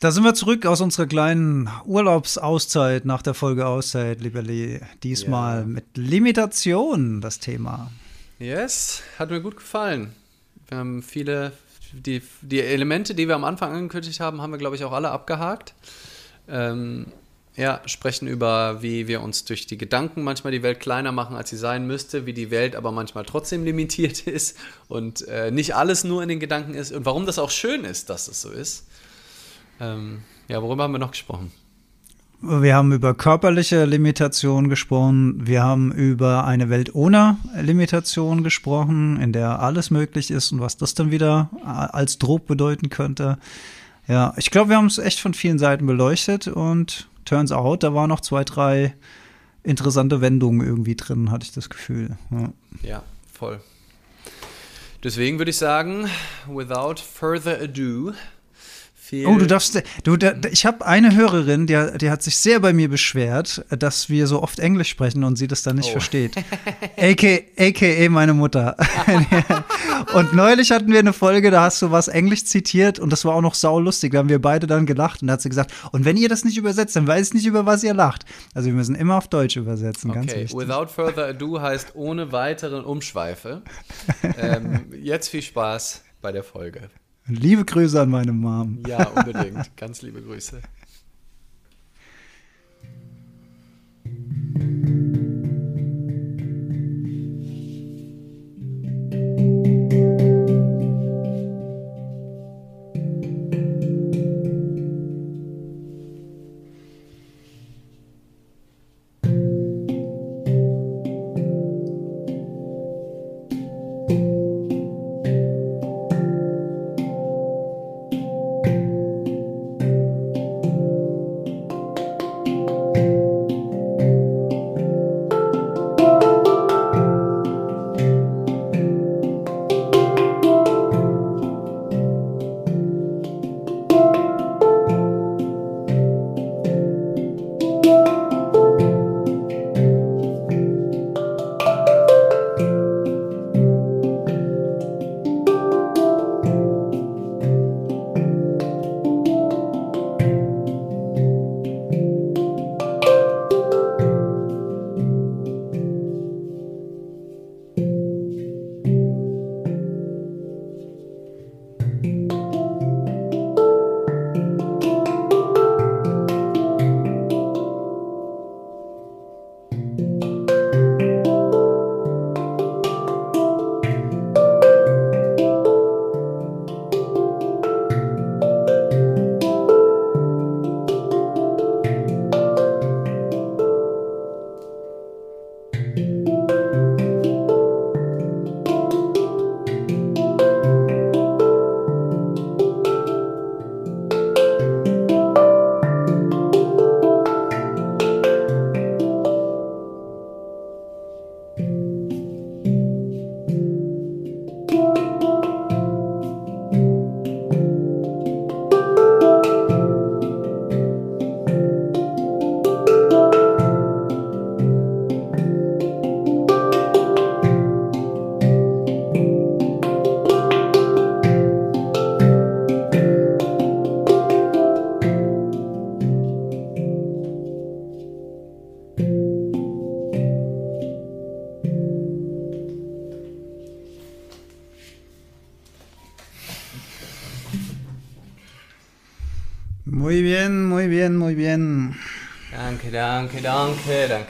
Da sind wir zurück aus unserer kleinen Urlaubsauszeit nach der Folge Auszeit, lieber Lee. Diesmal Ja. mit Limitation das Thema. Yes, hat mir gut gefallen. Wir haben viele, die, die Elemente, die wir am Anfang angekündigt haben, haben wir, glaube ich, auch alle abgehakt. Ähm, ja, sprechen über, wie wir uns durch die Gedanken manchmal die Welt kleiner machen, als sie sein müsste, wie die Welt aber manchmal trotzdem limitiert ist und äh, nicht alles nur in den Gedanken ist und warum das auch schön ist, dass es so ist. Ähm, ja, worüber haben wir noch gesprochen? Wir haben über körperliche Limitation gesprochen. Wir haben über eine Welt ohne Limitation gesprochen, in der alles möglich ist und was das dann wieder äh, als Druck bedeuten könnte. Ja, ich glaube, wir haben es echt von vielen Seiten beleuchtet und turns out, da waren noch zwei, drei interessante Wendungen irgendwie drin, hatte ich das Gefühl. Ja. Ja, voll. Deswegen würde ich sagen, without further ado, viel Oh, du darfst, du, da, ich habe eine Hörerin, die, die hat sich sehr bei mir beschwert, dass wir so oft Englisch sprechen und sie das dann nicht Oh. versteht. AKA, AKA meine Mutter. und neulich hatten wir eine Folge, da hast du was Englisch zitiert und das war auch noch saulustig. Da haben wir beide dann gelacht und da hat sie gesagt, und wenn ihr das nicht übersetzt, dann weiß ich nicht, über was ihr lacht. Also wir müssen immer auf Deutsch übersetzen, ganz Okay, wichtig. without further ado heißt ohne weiteren Umschweife. ähm, jetzt viel Spaß bei der Folge. Liebe Grüße an meine Mom. Ja, unbedingt. Ganz liebe Grüße.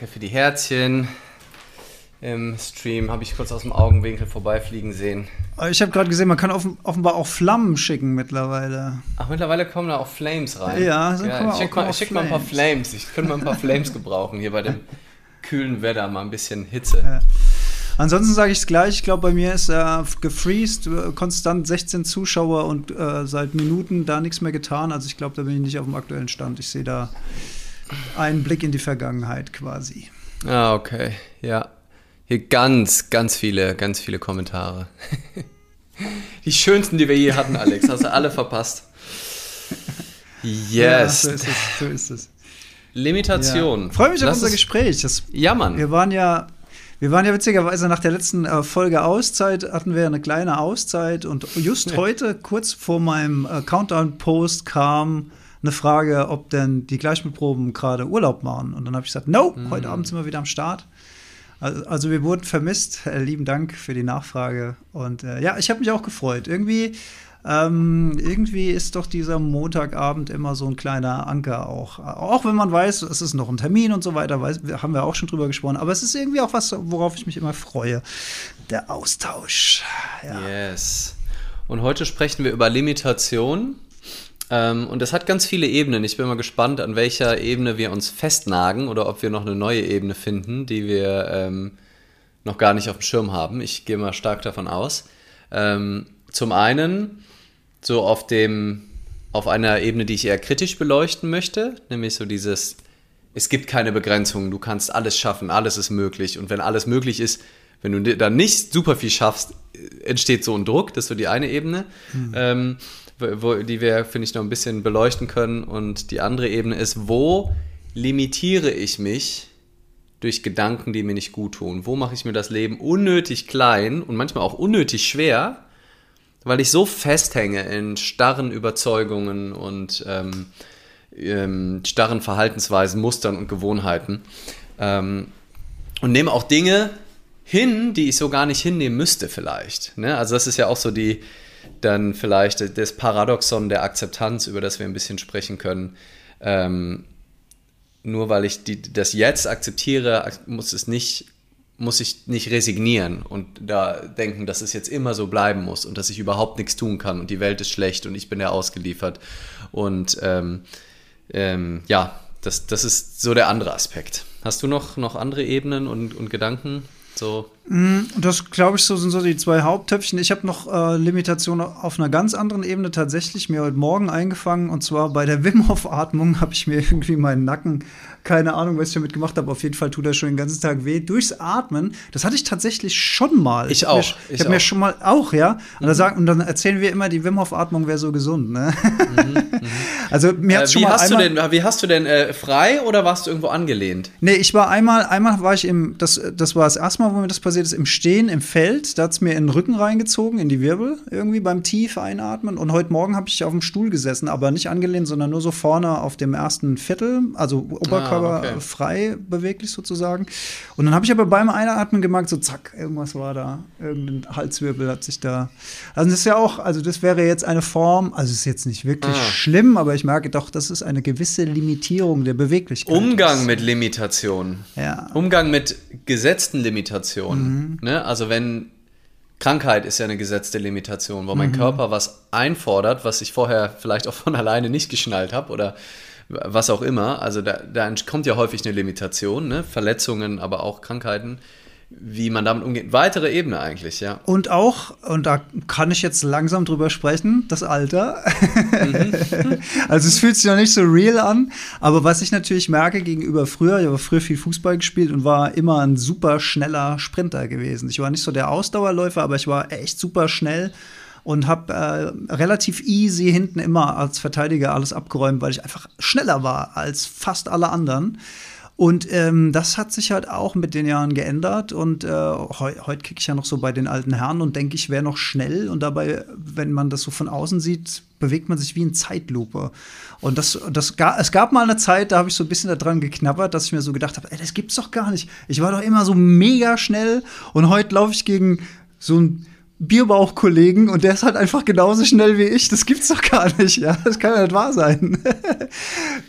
Danke. Für die Herzchen. Im Stream habe ich kurz aus dem Augenwinkel vorbeifliegen sehen. Ich habe gerade gesehen, man kann offen, offenbar auch Flammen schicken mittlerweile. Ach, mittlerweile kommen da auch Flames rein. Ja, so kommen ich auch- schick, kommen mal, schick mal ein paar Flames. Ich könnte mal ein paar Flames gebrauchen hier bei dem kühlen Wetter. Mal ein bisschen Hitze. Ja. Ansonsten sage ich es gleich, ich glaube, bei mir ist äh, gefreezed, äh, konstant 16 Zuschauer und äh, seit Minuten da nichts mehr getan. Also ich glaube, da bin ich nicht auf dem aktuellen Stand. Ich sehe da einen Blick in die Vergangenheit quasi. Ah, okay. Ja. Hier ganz, ganz viele, ganz viele Kommentare. Die schönsten, die wir je hatten, Alex. Hast du alle verpasst. Ja, Yes. so ist es. So ist es. Limitation. Ja. Freue mich auf Lass unser es- Gespräch. Das, Ja, Mann. wir waren ja, wir waren ja witzigerweise nach der letzten äh, Folge Auszeit, hatten wir eine kleine Auszeit und just Ja. heute, kurz vor meinem äh, Countdown-Post, kam eine Frage, ob denn die Gleichmitproben gerade Urlaub machen. Und dann habe ich gesagt, no, mhm. heute Abend sind wir wieder am Start. Also, also wir wurden vermisst. Äh, lieben Dank für die Nachfrage. Und äh, ja, ich habe mich auch gefreut. Irgendwie ähm, irgendwie ist doch dieser Montagabend immer so ein kleiner Anker auch. Auch wenn man weiß, es ist noch ein Termin und so weiter, weiß, haben wir auch schon drüber gesprochen. Aber es ist irgendwie auch was, worauf ich mich immer freue. Der Austausch. Ja. Yes. Und heute sprechen wir über Limitation. Ähm, und das hat ganz viele Ebenen. Ich bin mal gespannt, an welcher Ebene wir uns festnagen oder ob wir noch eine neue Ebene finden, die wir ähm, noch gar nicht auf dem Schirm haben. Ich gehe mal stark davon aus. Ähm, zum einen so auf dem, auf einer Ebene, die ich eher kritisch beleuchten möchte, nämlich so dieses, es gibt keine Begrenzungen, du kannst alles schaffen, alles ist möglich. Und wenn alles möglich ist, wenn du dann nicht super viel schaffst, entsteht so ein Druck, das ist so die eine Ebene, mhm. ähm, wo, die wir, finde ich, noch ein bisschen beleuchten können. Und die andere Ebene ist, wo limitiere ich mich durch Gedanken, die mir nicht gut tun? Wo mache ich mir das Leben unnötig klein und manchmal auch unnötig schwer? weil ich so festhänge in starren Überzeugungen und ähm, ähm, starren Verhaltensweisen, Mustern und Gewohnheiten ähm, und nehme auch Dinge hin, die ich so gar nicht hinnehmen müsste vielleicht. Ne? Also das ist ja auch so die dann vielleicht das Paradoxon der Akzeptanz, über das wir ein bisschen sprechen können. Ähm, nur weil ich die, das jetzt akzeptiere, muss es nicht muss ich nicht resignieren und da denken, dass es jetzt immer so bleiben muss und dass ich überhaupt nichts tun kann und die Welt ist schlecht und ich bin ja ausgeliefert. Und ähm, ähm, ja, das, das ist so der andere Aspekt. Hast du noch, noch andere Ebenen und, und Gedanken? So. Mm, das glaube ich so sind so die zwei Haupttöpfchen. Ich habe noch äh, Limitationen auf einer ganz anderen Ebene tatsächlich mir heute Morgen eingefangen und zwar bei der Wim Hof Atmung habe ich mir irgendwie meinen Nacken keine Ahnung, was ich damit gemacht habe. Auf jeden Fall tut er schon den ganzen Tag weh. Durchs Atmen, das hatte ich tatsächlich schon mal. Ich, auch. Ich, ich habe mir schon mal auch, ja. Und, mhm. dann sagen, und dann erzählen wir immer, die Wim Hof Atmung wäre so gesund, ne? Mhm, mhm. also mir äh, schon wie mal hast einmal, du denn, Wie hast du denn äh, frei oder warst du irgendwo angelehnt? Nee, ich war einmal, einmal war ich im, das, das war das erste Mal, wo mir das passiert ist, im Stehen, im Feld. Da hat es mir in den Rücken reingezogen, in die Wirbel, irgendwie beim tief einatmen. Und heute Morgen habe ich auf dem Stuhl gesessen, aber nicht angelehnt, sondern nur so vorne auf dem ersten Viertel, also Oberkörper ah, okay. frei frei beweglich sozusagen. Und dann habe ich aber beim Einatmen gemerkt, so zack, irgendwas war da, irgendein Halswirbel hat sich da. Also das ist ja auch, also das wäre jetzt eine Form, also es ist jetzt nicht wirklich ah. schlimm, aber ich merke doch, das ist eine gewisse Limitierung der Beweglichkeit. Umgang ist. mit Limitationen. Ja. Umgang mit gesetzten Limitationen. Mhm. Ne? Also wenn Krankheit ist ja eine gesetzte Limitation, wo mein mhm. Körper was einfordert, was ich vorher vielleicht auch von alleine nicht geschnallt habe oder was auch immer. Also da, da kommt ja häufig eine Limitation, ne? Verletzungen, aber auch Krankheiten wie man damit umgeht. Weitere Ebene eigentlich, ja. Und auch, und da kann ich jetzt langsam drüber sprechen, das Alter. Mhm. also es fühlt sich noch nicht so real an, aber was ich natürlich merke gegenüber früher, ich habe früher viel Fußball gespielt und war immer ein super schneller Sprinter gewesen. Ich war nicht so der Ausdauerläufer, aber ich war echt super schnell und habe äh, relativ easy hinten immer als Verteidiger alles abgeräumt, weil ich einfach schneller war als fast alle anderen. Und ähm, das hat sich halt auch mit den Jahren geändert. Und äh, heu heute kicke ich ja noch so bei den alten Herren und denke, ich wäre noch schnell. Und dabei, wenn man das so von außen sieht, bewegt man sich wie in Zeitlupe. Und das, das es gab mal eine Zeit, da habe ich so ein bisschen daran geknabbert, dass ich mir so gedacht habe, das gibt's doch gar nicht. Ich war doch immer so mega schnell. Und heute laufe ich gegen so ein Bierbauchkollegen und der ist halt einfach genauso schnell wie ich. Das gibt's doch gar nicht, ja. Das kann ja nicht wahr sein. äh,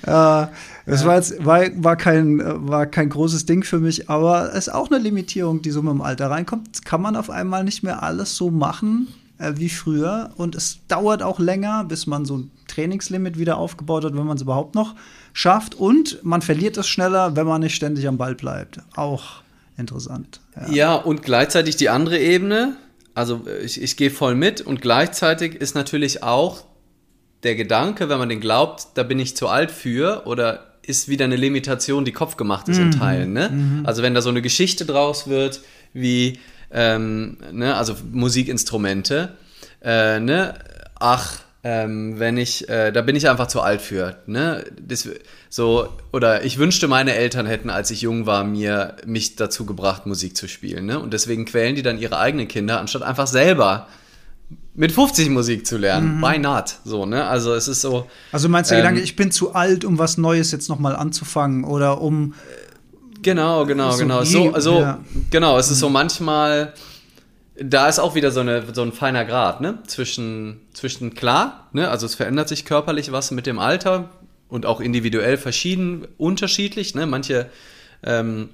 das ja. war jetzt war, war, kein, war kein großes Ding für mich, aber es ist auch eine Limitierung, die so mit dem Alter reinkommt. Kann man auf einmal nicht mehr alles so machen äh, wie früher und es dauert auch länger, bis man so ein Trainingslimit wieder aufgebaut hat, wenn man es überhaupt noch schafft und man verliert es schneller, wenn man nicht ständig am Ball bleibt. Auch interessant. Ja, ja und gleichzeitig die andere Ebene also ich, ich gehe voll mit und gleichzeitig ist natürlich auch der Gedanke, wenn man den glaubt, da bin ich zu alt für oder ist wieder eine Limitation, die kopfgemacht ist mhm. in Teilen. Ne? Mhm. Also wenn da so eine Geschichte draus wird, wie ähm, ne, also Musikinstrumente, äh, ne, ach, ähm, wenn ich, äh, da bin ich einfach zu alt für. Ne? Das, so, oder ich wünschte, meine Eltern hätten, als ich jung war, mir mich dazu gebracht, Musik zu spielen. Ne? Und deswegen quälen die dann ihre eigenen Kinder, anstatt einfach selber mit 50 Musik zu lernen. Mhm. Why not? So, ne? Also es ist so. Also meinst du ähm, Gedanke, ich bin zu alt, um was Neues jetzt nochmal anzufangen oder um. Genau, genau, so genau. So, so, ja. genau, es ist so manchmal. Da ist auch wieder so, eine, so ein feiner Grad, ne? Zwischen, zwischen klar, ne? Also es verändert sich körperlich was mit dem Alter und auch individuell verschieden, unterschiedlich, ne? Manche ähm,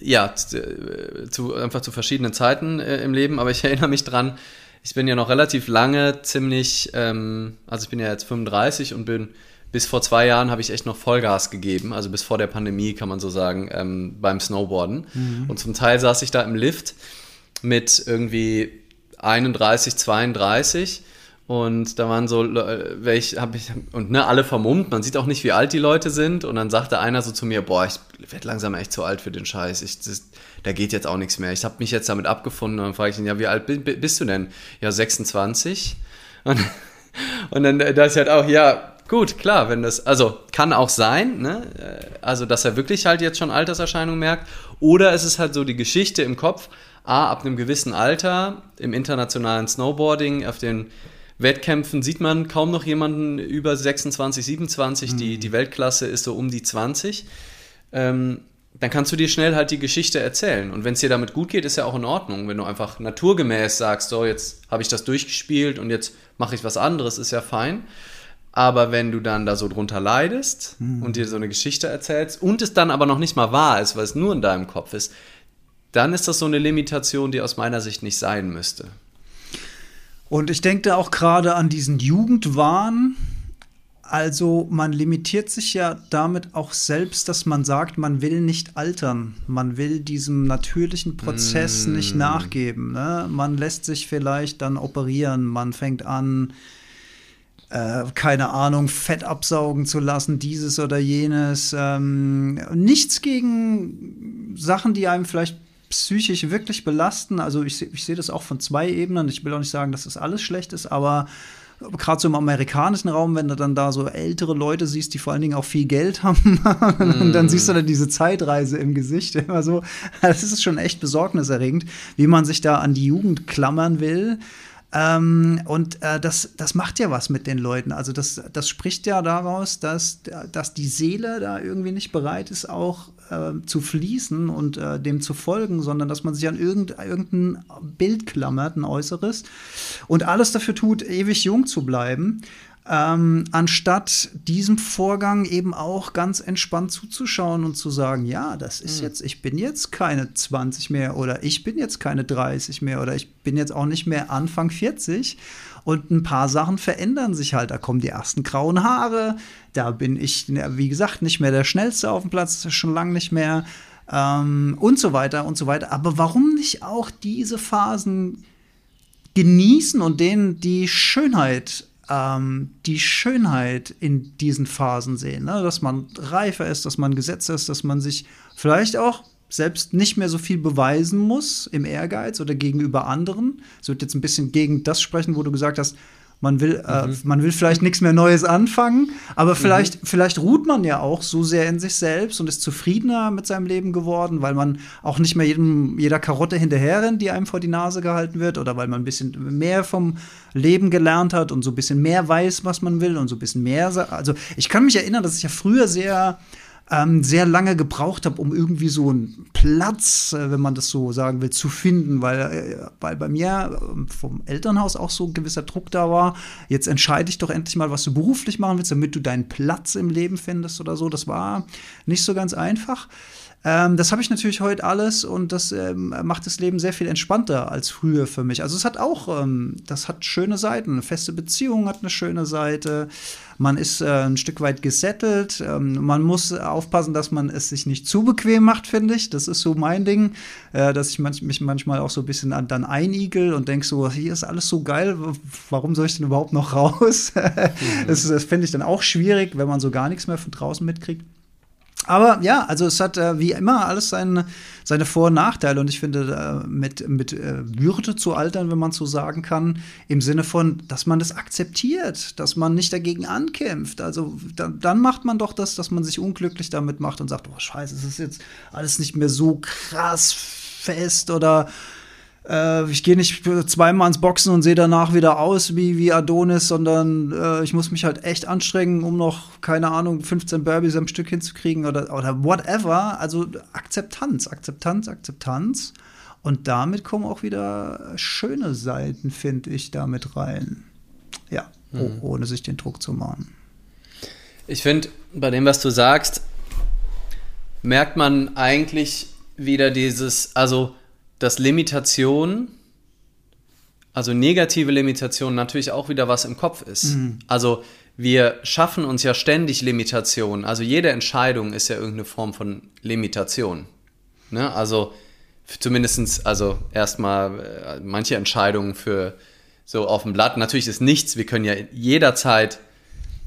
ja, zu, einfach zu verschiedenen Zeiten äh, im Leben, aber ich erinnere mich dran, ich bin ja noch relativ lange ziemlich, ähm, also ich bin ja jetzt 35 und bin bis vor zwei Jahren habe ich echt noch Vollgas gegeben, also bis vor der Pandemie kann man so sagen, ähm, beim Snowboarden. Mhm. Und zum Teil saß ich da im Lift mit irgendwie 31, 32 und da waren so welche, habe ich, und ne, alle vermummt, man sieht auch nicht, wie alt die Leute sind. Und dann sagte einer so zu mir, boah, ich werde langsam echt zu alt für den Scheiß. Ich, das, da geht jetzt auch nichts mehr. Ich habe mich jetzt damit abgefunden. Und dann frage ich ihn, ja, wie alt bist du denn? Ja, 26. Und, und dann da ist halt auch, ja, gut, klar, wenn das, also kann auch sein, ne? Also, dass er wirklich halt jetzt schon Alterserscheinungen merkt. Oder es ist halt so die Geschichte im Kopf, A, ab einem gewissen Alter, im internationalen Snowboarding, auf den Wettkämpfen sieht man kaum noch jemanden über 26, 27. Mhm. Die, die Weltklasse ist so um die 20. Ähm, dann kannst du dir schnell halt die Geschichte erzählen. Und wenn es dir damit gut geht, ist ja auch in Ordnung. Wenn du einfach naturgemäß sagst, so, jetzt habe ich das durchgespielt und jetzt mache ich was anderes, ist ja fein. Aber wenn du dann da so drunter leidest mhm. und dir so eine Geschichte erzählst und es dann aber noch nicht mal wahr ist, weil es nur in deinem Kopf ist, dann ist das so eine Limitation, die aus meiner Sicht nicht sein müsste. Und ich denke da auch gerade an diesen Jugendwahn. Also man limitiert sich ja damit auch selbst, dass man sagt, man will nicht altern. Man will diesem natürlichen Prozess mm. nicht nachgeben. Ne? Man lässt sich vielleicht dann operieren. Man fängt an, äh, keine Ahnung, Fett absaugen zu lassen, dieses oder jenes. Ähm, nichts gegen Sachen, die einem vielleicht psychisch wirklich belasten. Also ich, ich sehe das auch von zwei Ebenen. Ich will auch nicht sagen, dass das alles schlecht ist, aber gerade so im amerikanischen Raum, wenn du dann da so ältere Leute siehst, die vor allen Dingen auch viel Geld haben, mm. dann siehst du dann diese Zeitreise im Gesicht immer so. Das ist schon echt besorgniserregend, wie man sich da an die Jugend klammern will. Ähm, und äh, das, das macht ja was mit den Leuten. Also das, das spricht ja daraus, dass, dass die Seele da irgendwie nicht bereit ist, auch äh, zu fließen und äh, dem zu folgen, sondern dass man sich an irgendein, irgendein Bild klammert, ein äußeres, und alles dafür tut, ewig jung zu bleiben ähm, anstatt diesem Vorgang eben auch ganz entspannt zuzuschauen und zu sagen, ja, das ist mhm. jetzt, ich bin jetzt keine 20 mehr oder ich bin jetzt keine 30 mehr oder ich bin jetzt auch nicht mehr Anfang 40 und ein paar Sachen verändern sich halt. Da kommen die ersten grauen Haare, da bin ich, wie gesagt, nicht mehr der Schnellste auf dem Platz, schon lange nicht mehr ähm, und so weiter und so weiter. Aber warum nicht auch diese Phasen genießen und denen die Schönheit ähm, die Schönheit in diesen Phasen sehen. Ne? Dass man reifer ist, dass man gesetzt ist, dass man sich vielleicht auch selbst nicht mehr so viel beweisen muss im Ehrgeiz oder gegenüber anderen. Es wird jetzt ein bisschen gegen das sprechen, wo du gesagt hast, man will, äh, mhm. äh, man will vielleicht nichts mehr Neues anfangen, aber vielleicht, mhm. vielleicht ruht man ja auch so sehr in sich selbst und ist zufriedener mit seinem Leben geworden, weil man auch nicht mehr jedem, jeder Karotte hinterherrennt, die einem vor die Nase gehalten wird, oder weil man ein bisschen mehr vom Leben gelernt hat und so ein bisschen mehr weiß, was man will und so ein bisschen mehr. Also ich kann mich erinnern, dass ich ja früher sehr ähm, sehr lange gebraucht habe, um irgendwie so einen Platz, äh, wenn man das so sagen will, zu finden, weil, äh, weil bei mir äh, vom Elternhaus auch so ein gewisser Druck da war. Jetzt entscheide ich doch endlich mal, was du beruflich machen willst, damit du deinen Platz im Leben findest oder so. Das war nicht so ganz einfach. Ähm, das habe ich natürlich heute alles und das ähm, macht das Leben sehr viel entspannter als früher für mich. Also es hat auch, ähm, das hat schöne Seiten. Eine feste Beziehung hat eine schöne Seite. Man ist äh, ein Stück weit gesettelt. Ähm, man muss aufpassen, dass man es sich nicht zu bequem macht, finde ich. Das ist so mein Ding, äh, dass ich manch, mich manchmal auch so ein bisschen an, dann einigel und denke so, hier ist alles so geil, warum soll ich denn überhaupt noch raus? mhm. Das, das finde ich dann auch schwierig, wenn man so gar nichts mehr von draußen mitkriegt. Aber ja, also es hat äh, wie immer alles seine, seine Vor- und Nachteile. Und ich finde, äh, mit, mit äh, Würde zu altern, wenn man so sagen kann, im Sinne von, dass man das akzeptiert, dass man nicht dagegen ankämpft. Also da, dann macht man doch das, dass man sich unglücklich damit macht und sagt, oh scheiße, es ist jetzt alles nicht mehr so krass fest oder äh, ich gehe nicht zweimal ins Boxen und sehe danach wieder aus wie, wie Adonis, sondern äh, ich muss mich halt echt anstrengen, um noch, keine Ahnung, 15 Burpees am Stück hinzukriegen oder, oder whatever. Also Akzeptanz, Akzeptanz, Akzeptanz. Und damit kommen auch wieder schöne Seiten, finde ich, damit rein. Ja, mhm. ohne sich den Druck zu machen. Ich finde, bei dem, was du sagst, merkt man eigentlich wieder dieses, also dass Limitation, also negative Limitation natürlich auch wieder was im Kopf ist. Mhm. Also wir schaffen uns ja ständig Limitationen. Also jede Entscheidung ist ja irgendeine Form von Limitation. Ne? Also zumindestens, also erstmal äh, manche Entscheidungen für so auf dem Blatt. Natürlich ist nichts, wir können ja jederzeit,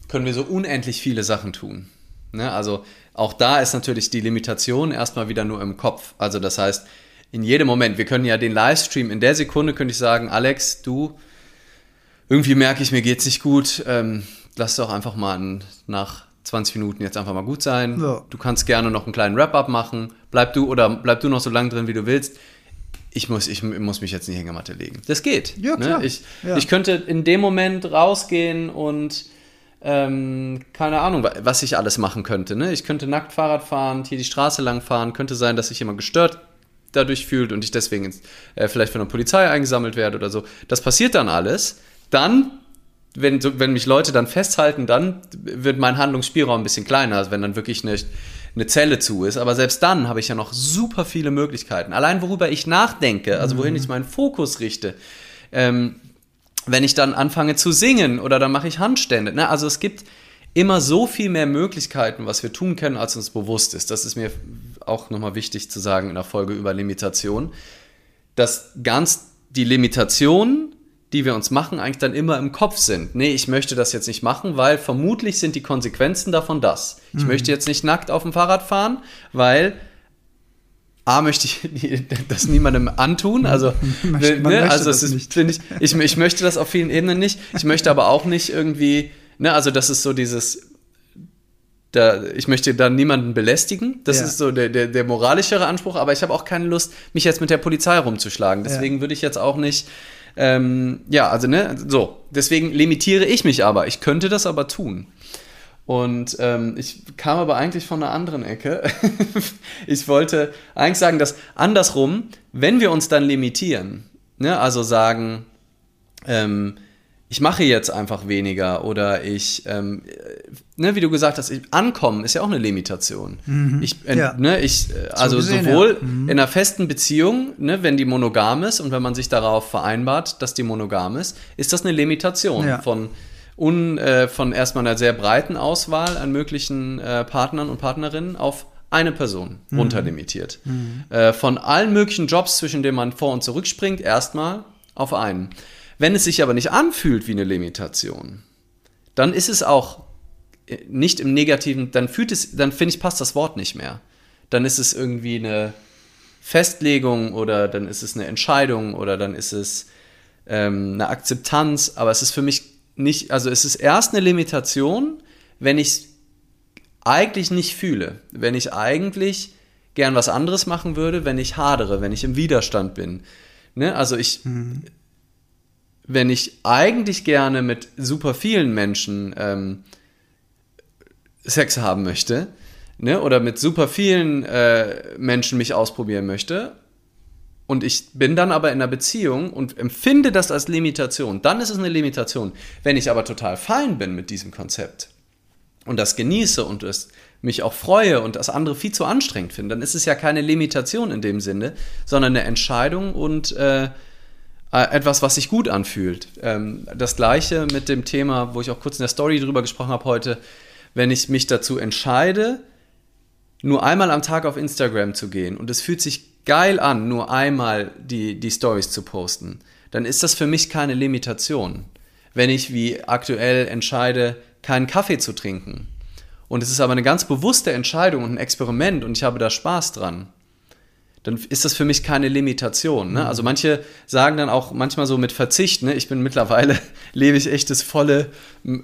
können wir so unendlich viele Sachen tun. Ne? Also auch da ist natürlich die Limitation erstmal wieder nur im Kopf. Also das heißt, in jedem Moment. Wir können ja den Livestream in der Sekunde könnte ich sagen, Alex, du, irgendwie merke ich, mir geht's nicht gut. Ähm, lass doch einfach mal nach 20 Minuten jetzt einfach mal gut sein. Ja. Du kannst gerne noch einen kleinen Wrap-up machen. Bleib du oder bleib du noch so lange drin, wie du willst. Ich muss, ich muss mich jetzt in die Hängematte legen. Das geht. Ja, ne? klar. Ne? Ich, ja. ich könnte in dem Moment rausgehen und ähm, keine Ahnung, was ich alles machen könnte. Ne? Ich könnte nackt Fahrrad fahren, hier die Straße lang fahren, könnte sein, dass ich immer gestört dadurch fühlt und ich deswegen äh, vielleicht von der Polizei eingesammelt werde oder so. Das passiert dann alles. Dann, wenn, wenn mich Leute dann festhalten, dann wird mein Handlungsspielraum ein bisschen kleiner, als wenn dann wirklich eine, eine Zelle zu ist. Aber selbst dann habe ich ja noch super viele Möglichkeiten. Allein worüber ich nachdenke, also wohin mhm. ich meinen Fokus richte. Ähm, wenn ich dann anfange zu singen oder dann mache ich Handstände. Ne? Also es gibt immer so viel mehr Möglichkeiten, was wir tun können, als uns bewusst ist. Das ist mir auch nochmal wichtig zu sagen in der Folge über Limitation, dass ganz die Limitationen, die wir uns machen, eigentlich dann immer im Kopf sind. Nee, ich möchte das jetzt nicht machen, weil vermutlich sind die Konsequenzen davon das. Ich mhm. möchte jetzt nicht nackt auf dem Fahrrad fahren, weil A, möchte ich das niemandem antun. Also, ne, also es ist, ich, ich, ich möchte das auf vielen Ebenen nicht. Ich möchte aber auch nicht irgendwie Ne, also das ist so dieses, da, ich möchte da niemanden belästigen. Das ja. ist so der, der, der, moralischere Anspruch, aber ich habe auch keine Lust, mich jetzt mit der Polizei rumzuschlagen. Deswegen ja. würde ich jetzt auch nicht, ähm, ja, also ne, so. Deswegen limitiere ich mich aber. Ich könnte das aber tun. Und ähm, ich kam aber eigentlich von einer anderen Ecke. ich wollte eigentlich sagen, dass andersrum, wenn wir uns dann limitieren, ne, also sagen, ähm, ich mache jetzt einfach weniger oder ich, ähm, ne, wie du gesagt hast, ich, ankommen ist ja auch eine Limitation. Mhm. Ich, äh, ja. ne, ich, äh, also so gesehen, sowohl ja. mhm. in einer festen Beziehung, ne, wenn die monogam ist und wenn man sich darauf vereinbart, dass die monogam ist, ist das eine Limitation ja. von un, äh, von erstmal einer sehr breiten Auswahl an möglichen äh, Partnern und Partnerinnen auf eine Person mhm. runterlimitiert. Mhm. Äh, von allen möglichen Jobs, zwischen denen man vor und zurück springt, erstmal auf einen. Wenn es sich aber nicht anfühlt wie eine Limitation, dann ist es auch äh, nicht im Negativen, dann fühlt es, dann finde ich, passt das Wort nicht mehr. Dann ist es irgendwie eine Festlegung oder dann ist es eine Entscheidung oder dann ist es ähm, eine Akzeptanz, aber es ist für mich nicht, also es ist erst eine Limitation, wenn ich es eigentlich nicht fühle, wenn ich eigentlich gern was anderes machen würde, wenn ich hadere, wenn ich im Widerstand bin. Ne? Also ich, mhm wenn ich eigentlich gerne mit super vielen Menschen ähm, Sex haben möchte, ne, oder mit super vielen äh, Menschen mich ausprobieren möchte, und ich bin dann aber in einer Beziehung und empfinde das als Limitation, dann ist es eine Limitation. Wenn ich aber total fein bin mit diesem Konzept und das genieße und es mich auch freue und das andere viel zu anstrengend finde, dann ist es ja keine Limitation in dem Sinne, sondern eine Entscheidung und äh, etwas, was sich gut anfühlt. Ähm, das gleiche mit dem Thema, wo ich auch kurz in der Story drüber gesprochen habe heute, wenn ich mich dazu entscheide, nur einmal am Tag auf Instagram zu gehen und es fühlt sich geil an, nur einmal die, die Stories zu posten, dann ist das für mich keine Limitation. Wenn ich wie aktuell entscheide, keinen Kaffee zu trinken. Und es ist aber eine ganz bewusste Entscheidung und ein Experiment und ich habe da Spaß dran dann ist das für mich keine Limitation. Ne? Also manche sagen dann auch manchmal so mit Verzicht, ne? ich bin mittlerweile, lebe ich echt das volle,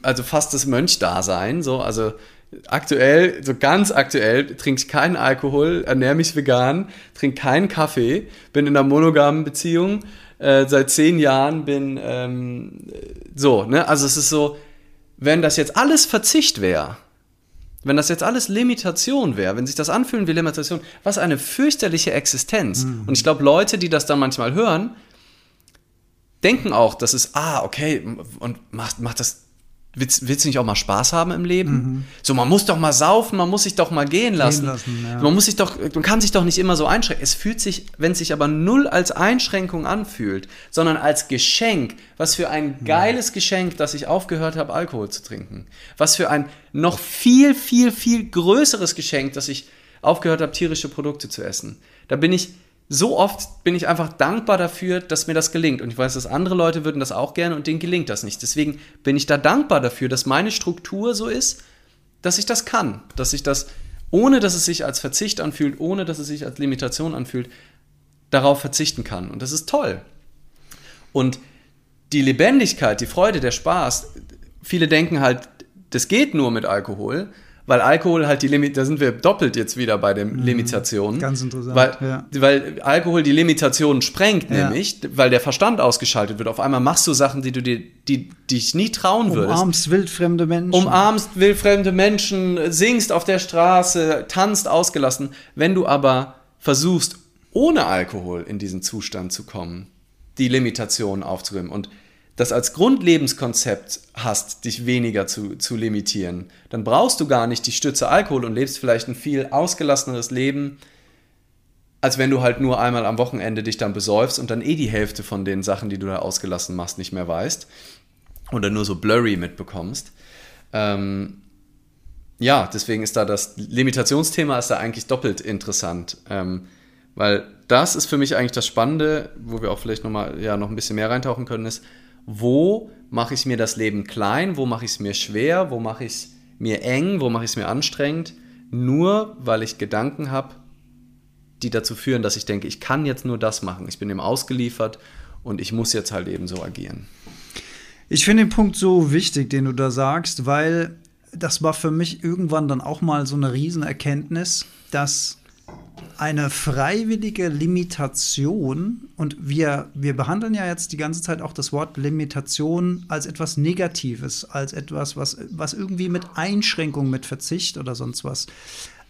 also fast das Mönchdasein. So. Also aktuell, so ganz aktuell, trinke ich keinen Alkohol, ernähre mich vegan, trinke keinen Kaffee, bin in einer monogamen Beziehung äh, seit zehn Jahren, bin ähm, so, ne? Also es ist so, wenn das jetzt alles Verzicht wäre, wenn das jetzt alles Limitation wäre, wenn sich das anfühlen wie Limitation, was eine fürchterliche Existenz. Mhm. Und ich glaube, Leute, die das dann manchmal hören, denken auch, dass es, ah, okay, und macht, macht das Willst, willst, du nicht auch mal Spaß haben im Leben? Mhm. So, man muss doch mal saufen, man muss sich doch mal gehen lassen. Gehen lassen ja. Man muss sich doch, man kann sich doch nicht immer so einschränken. Es fühlt sich, wenn es sich aber null als Einschränkung anfühlt, sondern als Geschenk, was für ein geiles ja. Geschenk, dass ich aufgehört habe, Alkohol zu trinken. Was für ein noch viel, viel, viel größeres Geschenk, dass ich aufgehört habe, tierische Produkte zu essen. Da bin ich, so oft bin ich einfach dankbar dafür, dass mir das gelingt. Und ich weiß, dass andere Leute würden das auch gerne und denen gelingt das nicht. Deswegen bin ich da dankbar dafür, dass meine Struktur so ist, dass ich das kann. Dass ich das, ohne dass es sich als Verzicht anfühlt, ohne dass es sich als Limitation anfühlt, darauf verzichten kann. Und das ist toll. Und die Lebendigkeit, die Freude, der Spaß, viele denken halt, das geht nur mit Alkohol weil Alkohol halt die Limit, da sind wir doppelt jetzt wieder bei den mhm. Limitationen. Ganz interessant. Weil, ja. weil Alkohol die Limitationen sprengt, ja. nämlich, weil der Verstand ausgeschaltet wird. Auf einmal machst du Sachen, die du dir, die, die dich nie trauen würdest. Umarmst wildfremde Menschen. Umarmst wildfremde Menschen, singst auf der Straße, tanzt ausgelassen. Wenn du aber versuchst, ohne Alkohol in diesen Zustand zu kommen, die Limitationen aufzuräumen und das als Grundlebenskonzept hast, dich weniger zu, zu limitieren, dann brauchst du gar nicht die Stütze Alkohol und lebst vielleicht ein viel ausgelasseneres Leben, als wenn du halt nur einmal am Wochenende dich dann besäufst und dann eh die Hälfte von den Sachen, die du da ausgelassen machst, nicht mehr weißt oder nur so blurry mitbekommst. Ähm, ja, deswegen ist da das Limitationsthema ist da eigentlich doppelt interessant, ähm, weil das ist für mich eigentlich das Spannende, wo wir auch vielleicht noch mal ja noch ein bisschen mehr reintauchen können, ist wo mache ich mir das Leben klein, wo mache ich es mir schwer, wo mache ich es mir eng, wo mache ich es mir anstrengend, nur weil ich Gedanken habe, die dazu führen, dass ich denke, ich kann jetzt nur das machen, ich bin dem ausgeliefert und ich muss jetzt halt eben so agieren. Ich finde den Punkt so wichtig, den du da sagst, weil das war für mich irgendwann dann auch mal so eine Riesenerkenntnis, dass eine freiwillige Limitation, und wir, wir behandeln ja jetzt die ganze Zeit auch das Wort Limitation als etwas Negatives, als etwas, was, was irgendwie mit Einschränkung, mit Verzicht oder sonst was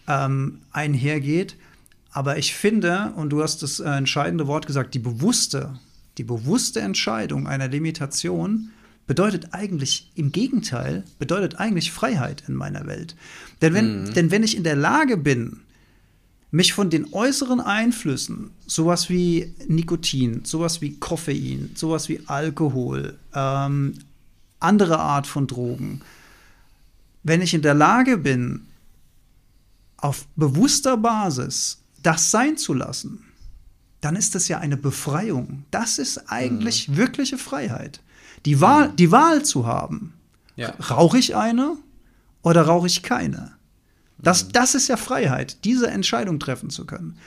ähm, einhergeht. Aber ich finde, und du hast das äh, entscheidende Wort gesagt, die bewusste, die bewusste Entscheidung einer Limitation bedeutet eigentlich im Gegenteil, bedeutet eigentlich Freiheit in meiner Welt. Denn wenn, mhm. denn wenn ich in der Lage bin, mich von den äußeren Einflüssen, sowas wie Nikotin, sowas wie Koffein, sowas wie Alkohol, ähm, andere Art von Drogen, wenn ich in der Lage bin, auf bewusster Basis das sein zu lassen, dann ist das ja eine Befreiung. Das ist eigentlich mhm. wirkliche Freiheit. Die Wahl, mhm. die Wahl zu haben. Ja. Rauche ich eine oder rauche ich keine? Das, mhm. das ist ja Freiheit, diese Entscheidung treffen zu können.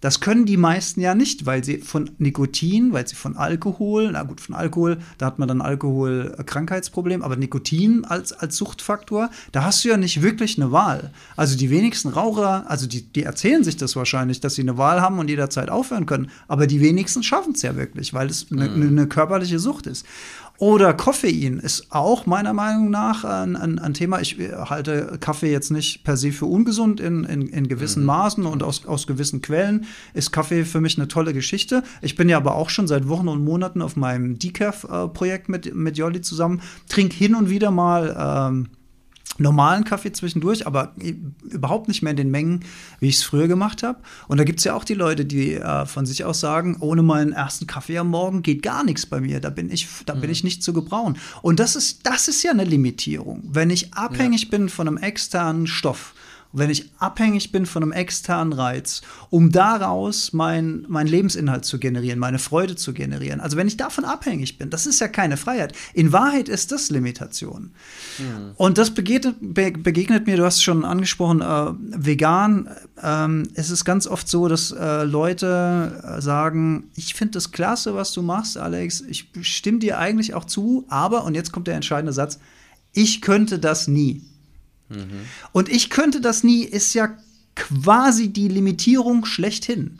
Das können die meisten ja nicht, weil sie von Nikotin, weil sie von Alkohol, na gut, von Alkohol, da hat man dann Alkoholkrankheitsproblem, aber Nikotin als, als Suchtfaktor, da hast du ja nicht wirklich eine Wahl. Also die wenigsten Raucher, also die, die erzählen sich das wahrscheinlich, dass sie eine Wahl haben und jederzeit aufhören können, aber die wenigsten schaffen es ja wirklich, weil es eine, mhm. eine körperliche Sucht ist. Oder Koffein ist auch meiner Meinung nach ein, ein, ein, Thema. Ich halte Kaffee jetzt nicht per se für ungesund in, in, in gewissen mhm. Maßen und aus, aus gewissen Quellen ist Kaffee für mich eine tolle Geschichte. Ich bin ja aber auch schon seit Wochen und Monaten auf meinem Decaf-Projekt mit, mit Jolli zusammen, trinke hin und wieder mal ähm, normalen Kaffee zwischendurch, aber überhaupt nicht mehr in den Mengen, wie ich es früher gemacht habe. Und da gibt es ja auch die Leute, die äh, von sich aus sagen, ohne meinen ersten Kaffee am Morgen geht gar nichts bei mir. Da bin ich, da mhm. bin ich nicht zu gebrauchen. Und das ist, das ist ja eine Limitierung. Wenn ich abhängig ja. bin von einem externen Stoff, wenn ich abhängig bin von einem externen Reiz, um daraus mein, mein Lebensinhalt zu generieren, meine Freude zu generieren. Also wenn ich davon abhängig bin, das ist ja keine Freiheit. In Wahrheit ist das Limitation. Mhm. Und das begegnet, be begegnet, mir, du hast es schon angesprochen, äh, vegan. Ähm, es ist ganz oft so, dass äh, Leute äh, sagen, ich finde das klasse, was du machst, Alex. Ich stimme dir eigentlich auch zu, aber, und jetzt kommt der entscheidende Satz, ich könnte das nie. Mhm. Und ich könnte das nie, ist ja quasi die Limitierung schlechthin.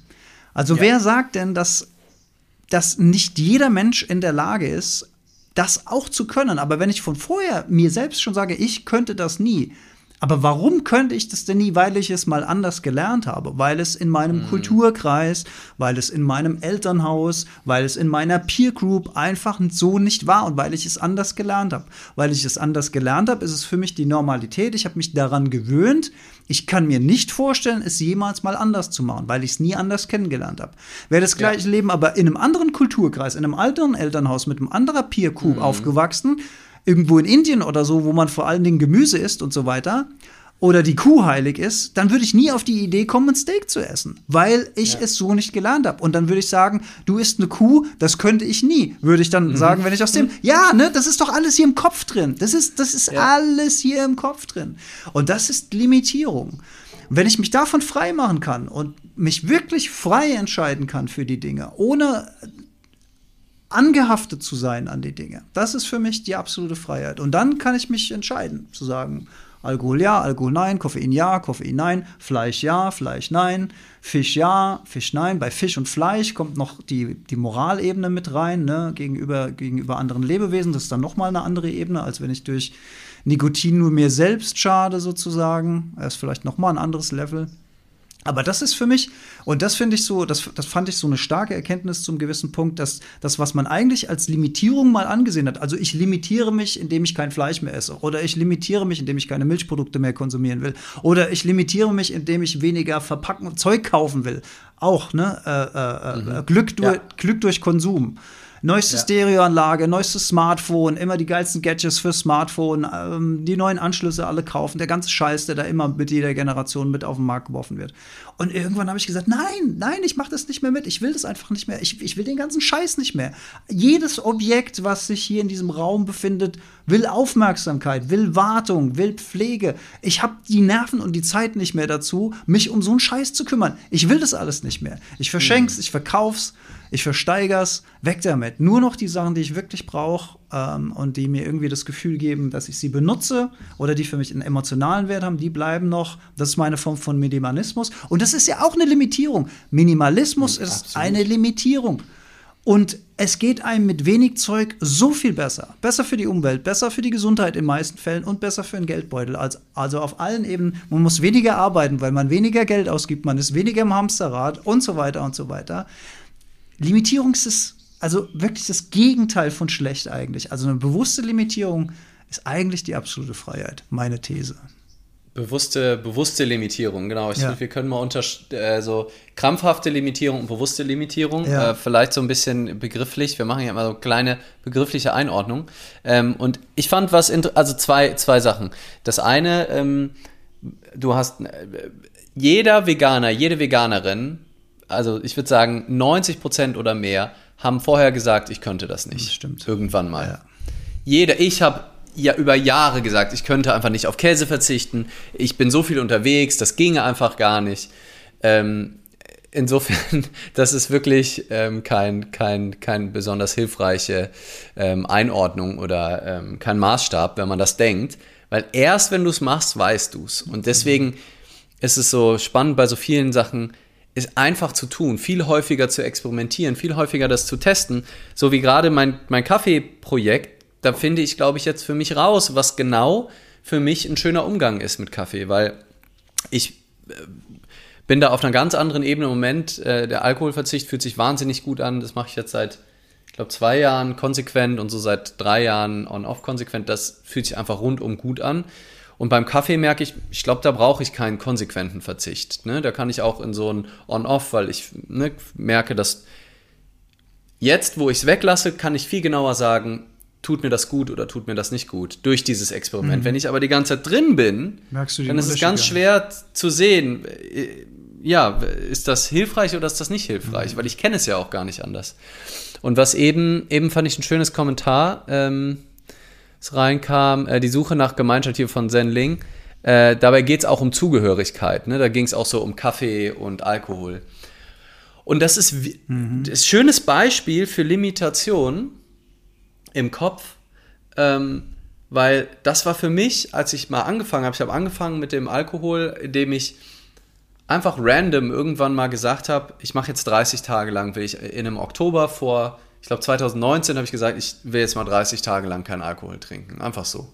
Also ja. wer sagt denn, dass, dass nicht jeder Mensch in der Lage ist, das auch zu können? Aber wenn ich von vorher mir selbst schon sage, ich könnte das nie, aber warum könnte ich das denn nie? Weil ich es mal anders gelernt habe, weil es in meinem mhm. Kulturkreis, weil es in meinem Elternhaus, weil es in meiner Peer Group einfach so nicht war und weil ich es anders gelernt habe. Weil ich es anders gelernt habe, ist es für mich die Normalität. Ich habe mich daran gewöhnt. Ich kann mir nicht vorstellen, es jemals mal anders zu machen, weil ich es nie anders kennengelernt habe. Wäre das gleiche ja. Leben aber in einem anderen Kulturkreis, in einem anderen Elternhaus mit einem anderen Peer Group mhm. aufgewachsen, irgendwo in Indien oder so, wo man vor allen Dingen Gemüse isst und so weiter, oder die Kuh heilig ist, dann würde ich nie auf die Idee kommen, ein Steak zu essen, weil ich ja. es so nicht gelernt habe. Und dann würde ich sagen, du isst eine Kuh, das könnte ich nie. Würde ich dann mhm. sagen, wenn ich aus dem, ja, ne, das ist doch alles hier im Kopf drin. Das ist, das ist ja. alles hier im Kopf drin. Und das ist Limitierung. wenn ich mich davon frei machen kann und mich wirklich frei entscheiden kann für die Dinge, ohne angehaftet zu sein an die Dinge. Das ist für mich die absolute Freiheit. Und dann kann ich mich entscheiden, zu sagen, Alkohol ja, Alkohol nein, Koffein ja, Koffein nein, Fleisch ja, Fleisch nein, Fisch ja, Fisch nein. Bei Fisch und Fleisch kommt noch die, die Moralebene mit rein, ne, gegenüber, gegenüber anderen Lebewesen. Das ist dann nochmal eine andere Ebene, als wenn ich durch Nikotin nur mir selbst schade, sozusagen. Das ist vielleicht nochmal ein anderes Level. Aber das ist für mich, und das finde ich so, das, das fand ich so eine starke Erkenntnis zum gewissen Punkt, dass das, was man eigentlich als Limitierung mal angesehen hat, also ich limitiere mich, indem ich kein Fleisch mehr esse, oder ich limitiere mich, indem ich keine Milchprodukte mehr konsumieren will, oder ich limitiere mich, indem ich weniger verpacken, Zeug kaufen will. Auch, ne? Äh, äh, äh mhm. Glück, durch, ja. Glück durch Konsum. Neueste ja. Stereoanlage, neuestes Smartphone, immer die geilsten Gadgets für Smartphone, ähm, die neuen Anschlüsse alle kaufen, der ganze Scheiß, der da immer mit jeder Generation mit auf den Markt geworfen wird. Und irgendwann habe ich gesagt, nein, nein, ich mache das nicht mehr mit. Ich will das einfach nicht mehr. Ich, ich will den ganzen Scheiß nicht mehr. Jedes Objekt, was sich hier in diesem Raum befindet, will Aufmerksamkeit, will Wartung, will Pflege. Ich habe die Nerven und die Zeit nicht mehr dazu, mich um so einen Scheiß zu kümmern. Ich will das alles nicht mehr. Ich verschenk's, mhm. ich verkauf's ich versteiger's, weg damit. Nur noch die Sachen, die ich wirklich brauche ähm, und die mir irgendwie das Gefühl geben, dass ich sie benutze oder die für mich einen emotionalen Wert haben, die bleiben noch. Das ist meine Form von Minimalismus. Und das ist ja auch eine Limitierung. Minimalismus ja, ist eine Limitierung. Und es geht einem mit wenig Zeug so viel besser. Besser für die Umwelt, besser für die Gesundheit in meisten Fällen und besser für den Geldbeutel. Als, also auf allen Ebenen. Man muss weniger arbeiten, weil man weniger Geld ausgibt, man ist weniger im Hamsterrad und so weiter und so weiter. Limitierung ist das, also wirklich das Gegenteil von schlecht eigentlich. Also eine bewusste Limitierung ist eigentlich die absolute Freiheit, meine These. Bewusste, bewusste Limitierung, genau. Ich ja. finde, wir können mal unter äh, so krampfhafte Limitierung und bewusste Limitierung, ja. äh, vielleicht so ein bisschen begrifflich. Wir machen ja immer so kleine begriffliche Einordnung. Ähm, und ich fand was, also zwei, zwei Sachen. Das eine, ähm, du hast, äh, jeder Veganer, jede Veganerin also ich würde sagen, 90 Prozent oder mehr haben vorher gesagt, ich könnte das nicht. Das stimmt. Irgendwann mal. Ja. Jeder, ich habe ja über Jahre gesagt, ich könnte einfach nicht auf Käse verzichten. Ich bin so viel unterwegs, das ginge einfach gar nicht. Ähm, insofern, das ist wirklich ähm, kein, kein, kein besonders hilfreiche ähm, Einordnung oder ähm, kein Maßstab, wenn man das denkt. Weil erst wenn du es machst, weißt du es. Und deswegen ist es so spannend bei so vielen Sachen, ist einfach zu tun, viel häufiger zu experimentieren, viel häufiger das zu testen. So wie gerade mein, mein Kaffeeprojekt, da finde ich, glaube ich, jetzt für mich raus, was genau für mich ein schöner Umgang ist mit Kaffee, weil ich äh, bin da auf einer ganz anderen Ebene im Moment. Äh, der Alkoholverzicht fühlt sich wahnsinnig gut an. Das mache ich jetzt seit, ich glaube, zwei Jahren konsequent und so seit drei Jahren on-off konsequent. Das fühlt sich einfach rundum gut an. Und beim Kaffee merke ich, ich glaube, da brauche ich keinen konsequenten Verzicht. Ne? Da kann ich auch in so ein On-Off, weil ich ne, merke, dass jetzt, wo ich es weglasse, kann ich viel genauer sagen, tut mir das gut oder tut mir das nicht gut durch dieses Experiment. Mhm. Wenn ich aber die ganze Zeit drin bin, dann ist es ganz schwer zu sehen, äh, ja, ist das hilfreich oder ist das nicht hilfreich, mhm. weil ich kenne es ja auch gar nicht anders. Und was eben, eben fand ich ein schönes Kommentar, ähm, es reinkam, äh, die Suche nach Gemeinschaft hier von Zen Ling. Äh, dabei geht es auch um Zugehörigkeit. Ne? Da ging es auch so um Kaffee und Alkohol. Und das ist mhm. ein schönes Beispiel für Limitation im Kopf. Ähm, weil das war für mich, als ich mal angefangen habe, ich habe angefangen mit dem Alkohol, indem ich einfach random irgendwann mal gesagt habe, ich mache jetzt 30 Tage lang, will ich in einem Oktober vor, ich glaube 2019 habe ich gesagt, ich will jetzt mal 30 Tage lang keinen Alkohol trinken. Einfach so.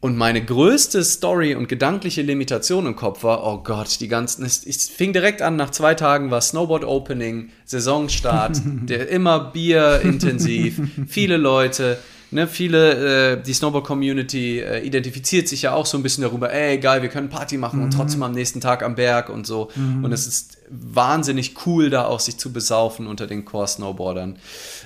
Und meine größte Story und gedankliche Limitation im Kopf war, oh Gott, die ganzen, ich fing direkt an, nach zwei Tagen war Snowboard Opening, Saisonstart, der immer Bier intensiv, viele Leute, ne, viele, äh, die Snowboard-Community äh, identifiziert sich ja auch so ein bisschen darüber, ey, geil, wir können Party machen mhm. und trotzdem am nächsten Tag am Berg und so. Mhm. Und es ist wahnsinnig cool, da auch sich zu besaufen unter den Core-Snowboardern.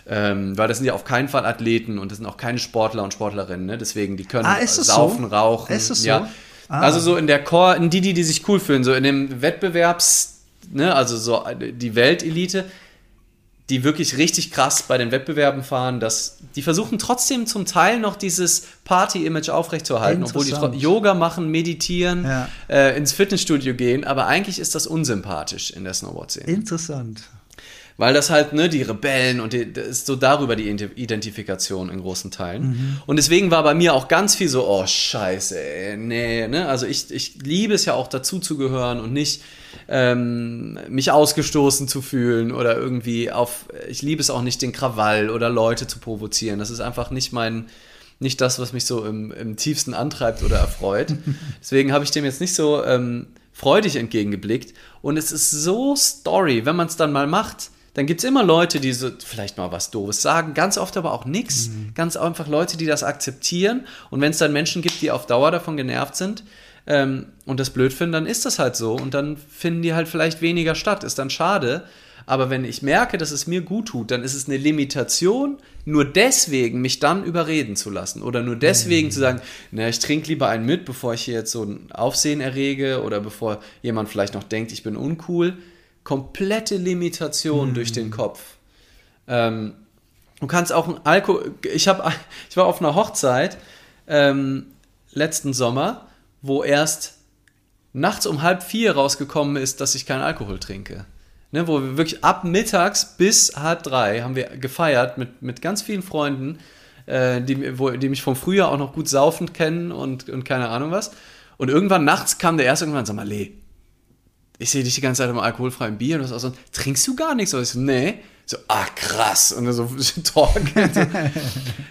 Ähm, weil das sind ja auf keinen Fall Athleten und das sind auch keine Sportler und Sportlerinnen, ne? deswegen, die können ah, saufen, so? rauchen. Ist es ja. so? Ah. Also so in der Core, in die, die, die sich cool fühlen, so in dem Wettbewerbs, ne, also so die Weltelite, die wirklich richtig krass bei den Wettbewerben fahren, dass die versuchen trotzdem zum Teil noch dieses Party-Image aufrechtzuerhalten, obwohl die Yoga machen, meditieren, ja. äh, ins Fitnessstudio gehen, aber eigentlich ist das unsympathisch in der Snowboard-Szene. Interessant. Weil das halt, ne, die Rebellen und die, das ist so darüber die Identifikation in großen Teilen. Mhm. Und deswegen war bei mir auch ganz viel so, oh Scheiße, ey, nee, ne? Also ich, ich liebe es ja auch dazu zu gehören und nicht ähm, mich ausgestoßen zu fühlen oder irgendwie auf, ich liebe es auch nicht, den Krawall oder Leute zu provozieren. Das ist einfach nicht mein, nicht das, was mich so im, im tiefsten antreibt oder erfreut. Deswegen habe ich dem jetzt nicht so ähm, freudig entgegengeblickt. Und es ist so Story, wenn man es dann mal macht, dann gibt es immer Leute, die so vielleicht mal was Doofes sagen, ganz oft aber auch nichts. Mhm. Ganz einfach Leute, die das akzeptieren. Und wenn es dann Menschen gibt, die auf Dauer davon genervt sind, ähm, und das blöd finden, dann ist das halt so und dann finden die halt vielleicht weniger statt. Ist dann schade. Aber wenn ich merke, dass es mir gut tut, dann ist es eine Limitation, nur deswegen mich dann überreden zu lassen. Oder nur deswegen mhm. zu sagen, na, ich trinke lieber einen mit, bevor ich hier jetzt so ein Aufsehen errege oder bevor jemand vielleicht noch denkt, ich bin uncool. Komplette Limitation mhm. durch den Kopf. Ähm, du kannst auch ein Alkohol. Ich, hab, ich war auf einer Hochzeit ähm, letzten Sommer wo erst nachts um halb vier rausgekommen ist, dass ich keinen Alkohol trinke. Ne, wo wir wirklich ab mittags bis halb drei haben wir gefeiert mit, mit ganz vielen Freunden, äh, die, wo, die mich vom Frühjahr auch noch gut saufend kennen und, und keine Ahnung was. Und irgendwann nachts kam der erste irgendwann, sag mal, Lee, ich sehe dich die ganze Zeit im alkoholfreien Bier und du so, trinkst du gar nichts? Und ich so, nee. So, ah, krass. Und dann so Talk.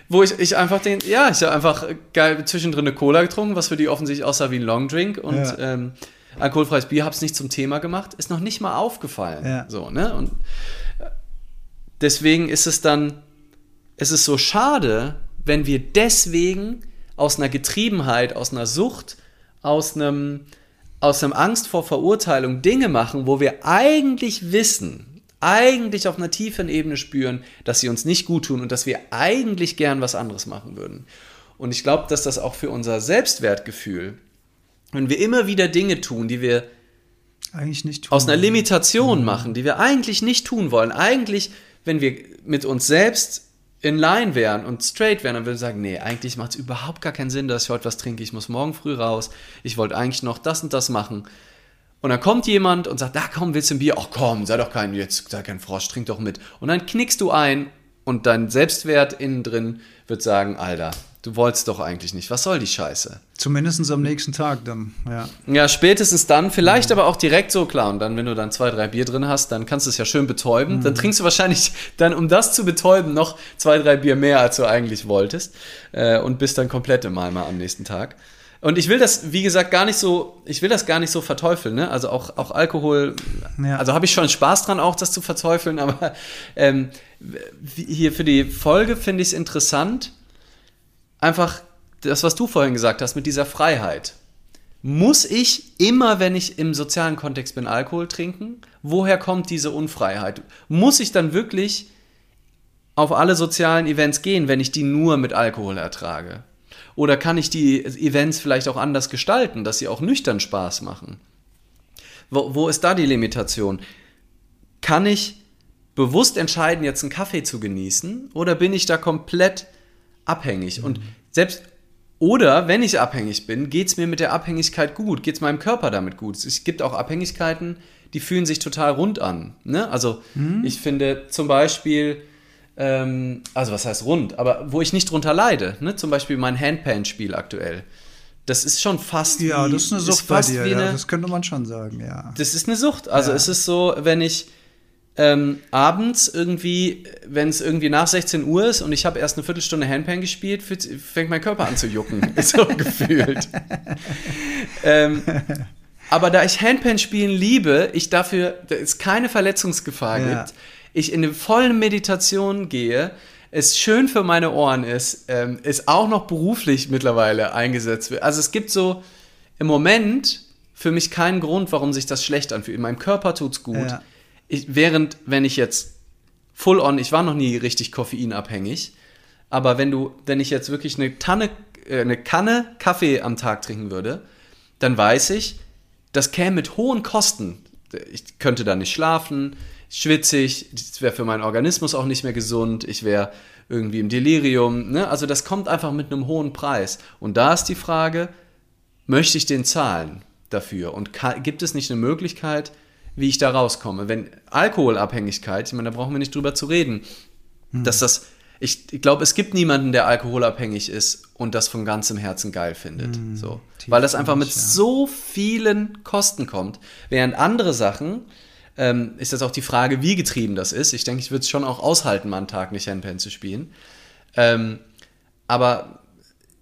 Wo ich, ich einfach denke, ja, ich habe einfach geil zwischendrin eine Cola getrunken, was für die offensichtlich aussah wie ein Longdrink. Und ja. ähm, alkoholfreies Bier habe es nicht zum Thema gemacht. Ist noch nicht mal aufgefallen. Ja. So, ne? Und äh, deswegen ist es dann, es ist so schade, wenn wir deswegen aus einer Getriebenheit, aus einer Sucht, aus einem, aus einem Angst vor Verurteilung Dinge machen, wo wir eigentlich wissen, eigentlich auf einer tiefen Ebene spüren, dass sie uns nicht gut tun und dass wir eigentlich gern was anderes machen würden. Und ich glaube, dass das auch für unser Selbstwertgefühl, wenn wir immer wieder Dinge tun, die wir eigentlich nicht aus einer Limitation mhm. machen, die wir eigentlich nicht tun wollen, eigentlich, wenn wir mit uns selbst in line wären und straight wären, dann würden wir sagen, nee, eigentlich macht es überhaupt gar keinen Sinn, dass ich heute was trinke, ich muss morgen früh raus, ich wollte eigentlich noch das und das machen. Und dann kommt jemand und sagt, da komm, willst du ein Bier? Ach komm, sei doch kein, jetzt sei kein Frosch, trink doch mit. Und dann knickst du ein und dein Selbstwert innen drin wird sagen, Alter, du wolltest doch eigentlich nicht. Was soll die Scheiße? Zumindest am nächsten Tag dann, ja. Ja, spätestens dann, vielleicht mhm. aber auch direkt so, klar. Und dann, wenn du dann zwei, drei Bier drin hast, dann kannst du es ja schön betäuben. Mhm. Dann trinkst du wahrscheinlich dann, um das zu betäuben, noch zwei, drei Bier mehr, als du eigentlich wolltest. Äh, und bist dann komplett im Eimer am nächsten Tag. Und ich will das, wie gesagt, gar nicht so, ich will das gar nicht so verteufeln, ne? Also auch, auch Alkohol, ja. also habe ich schon Spaß dran, auch das zu verteufeln, aber ähm, hier für die Folge finde ich es interessant, einfach das, was du vorhin gesagt hast, mit dieser Freiheit. Muss ich immer, wenn ich im sozialen Kontext bin, Alkohol trinken? Woher kommt diese Unfreiheit? Muss ich dann wirklich auf alle sozialen Events gehen, wenn ich die nur mit Alkohol ertrage? Oder kann ich die Events vielleicht auch anders gestalten, dass sie auch nüchtern Spaß machen? Wo, wo ist da die Limitation? Kann ich bewusst entscheiden, jetzt einen Kaffee zu genießen? Oder bin ich da komplett abhängig? Mhm. Selbst oder wenn ich abhängig bin, geht es mir mit der Abhängigkeit gut, geht es meinem Körper damit gut. Es gibt auch Abhängigkeiten, die fühlen sich total rund an. Ne? Also mhm. ich finde zum Beispiel, ähm, also was heißt rund, aber wo ich nicht drunter leide. Ne? Zum Beispiel mein Handpan-Spiel aktuell. Das ist schon fast Ja, wie, das ist eine Sucht bei fast dir, wie ja, eine, das könnte man schon sagen, ja. das ist eine Sucht. Also Ja. es ist so, wenn ich ähm, abends irgendwie, wenn es irgendwie nach 16 Uhr ist und ich habe erst eine Viertelstunde Handpan gespielt, fängt mein Körper an zu jucken. so gefühlt. ähm, aber da ich Handpan spielen liebe, ich dafür, da es keine Verletzungsgefahr Ja. gibt, ich in eine volle Meditation gehe, es schön für meine Ohren ist, ähm, es auch noch beruflich mittlerweile eingesetzt wird. Also es gibt so im Moment für mich keinen Grund, warum sich das schlecht anfühlt. In meinem Körper tut's gut. Ja. Ich, während, wenn ich jetzt full on, ich war noch nie richtig koffeinabhängig, aber wenn du, wenn ich jetzt wirklich eine Tanne, äh, eine Kanne Kaffee am Tag trinken würde, dann weiß ich, das käme mit hohen Kosten. Ich könnte da nicht schlafen, schwitzig, das wäre für meinen Organismus auch nicht mehr gesund, ich wäre irgendwie im Delirium. Ne? Also das kommt einfach mit einem hohen Preis. Und da ist die Frage, möchte ich den zahlen dafür? Und gibt es nicht eine Möglichkeit, wie ich da rauskomme? Wenn Alkoholabhängigkeit, ich meine, da brauchen wir nicht drüber zu reden, dass das, ich, ich glaube, es gibt niemanden, der alkoholabhängig ist und das von ganzem Herzen geil findet. so. tief Weil das einfach mit ja. so vielen Kosten kommt. Während andere Sachen, ähm, ist das auch die Frage, wie getrieben das ist. Ich denke, ich würde es schon auch aushalten, mal einen Tag nicht Handpan zu spielen. Ähm, aber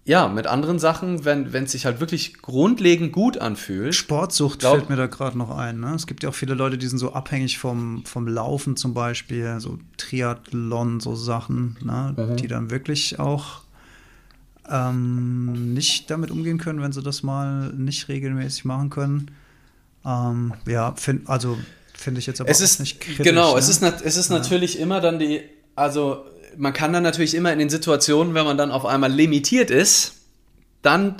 ja, mit anderen Sachen, wenn es sich halt wirklich grundlegend gut anfühlt. Sportsucht Glaub- fällt mir da gerade noch ein. Ne? Es gibt ja auch viele Leute, die sind so abhängig vom, vom Laufen zum Beispiel, so Triathlon, so Sachen, ne? Mhm. die dann wirklich auch ähm, nicht damit umgehen können, wenn sie das mal nicht regelmäßig machen können. Ähm, ja, find, also finde ich jetzt aber Es auch ist nicht kritisch. genau, ne? es ist, es ist natürlich immer dann die, also man kann dann natürlich immer in den Situationen, wenn man dann auf einmal limitiert ist, dann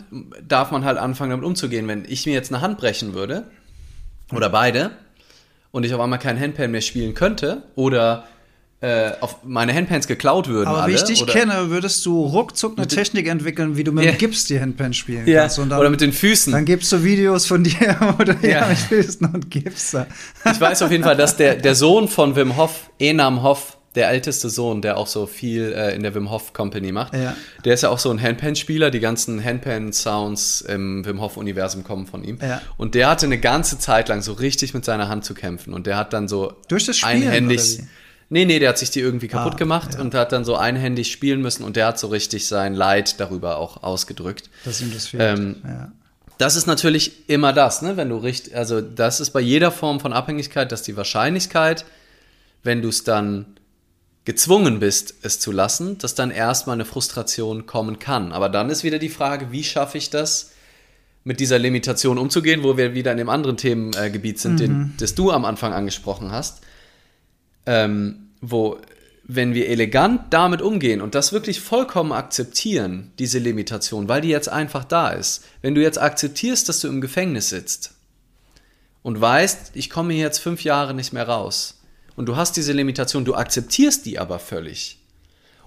darf man halt anfangen damit umzugehen. Wenn ich mir jetzt eine Hand brechen würde oder beide und ich auf einmal kein Handpan mehr spielen könnte oder äh, auf meine Handpans geklaut würden aber alle wie ich dich oder, kenne, würdest du ruckzuck eine Technik entwickeln, wie du mit Ja. dem Gips die Handpan spielen ja, kannst. Dann, oder mit den Füßen. dann gibst du Videos von dir, du Ja. mit Füßen und Gips. Ich weiß auf jeden Fall, dass der, der Sohn von Wim Hof, Enam Hof, der älteste Sohn, der auch so viel äh, in der Wim Hof Company macht, Ja. der ist ja auch so ein Handpan-Spieler. Die ganzen Handpan-Sounds im Wim Hof-Universum kommen von ihm. Ja. Und der hatte eine ganze Zeit lang so richtig mit seiner Hand zu kämpfen. Und der hat dann so Durch das Spielen, einhändig. Nee, nee, der hat sich die irgendwie kaputt Ah, gemacht ja. und hat dann so einhändig spielen müssen und der hat so richtig sein Leid darüber auch ausgedrückt. Dass ihm das fehlt. Ähm, ja. Das ist natürlich immer das, ne? Wenn du richtig, also das ist bei jeder Form von Abhängigkeit, dass die Wahrscheinlichkeit, wenn du es dann gezwungen bist, es zu lassen, dass dann erstmal eine Frustration kommen kann. Aber dann ist wieder die Frage, wie schaffe ich das, mit dieser Limitation umzugehen, wo wir wieder in dem anderen Themengebiet sind, den, das du am Anfang angesprochen hast, ähm, wo, wenn wir elegant damit umgehen und das wirklich vollkommen akzeptieren, diese Limitation, weil die jetzt einfach da ist. Wenn du jetzt akzeptierst, dass du im Gefängnis sitzt und weißt, ich komme hier jetzt fünf Jahre nicht mehr raus und du hast diese Limitation, du akzeptierst die aber völlig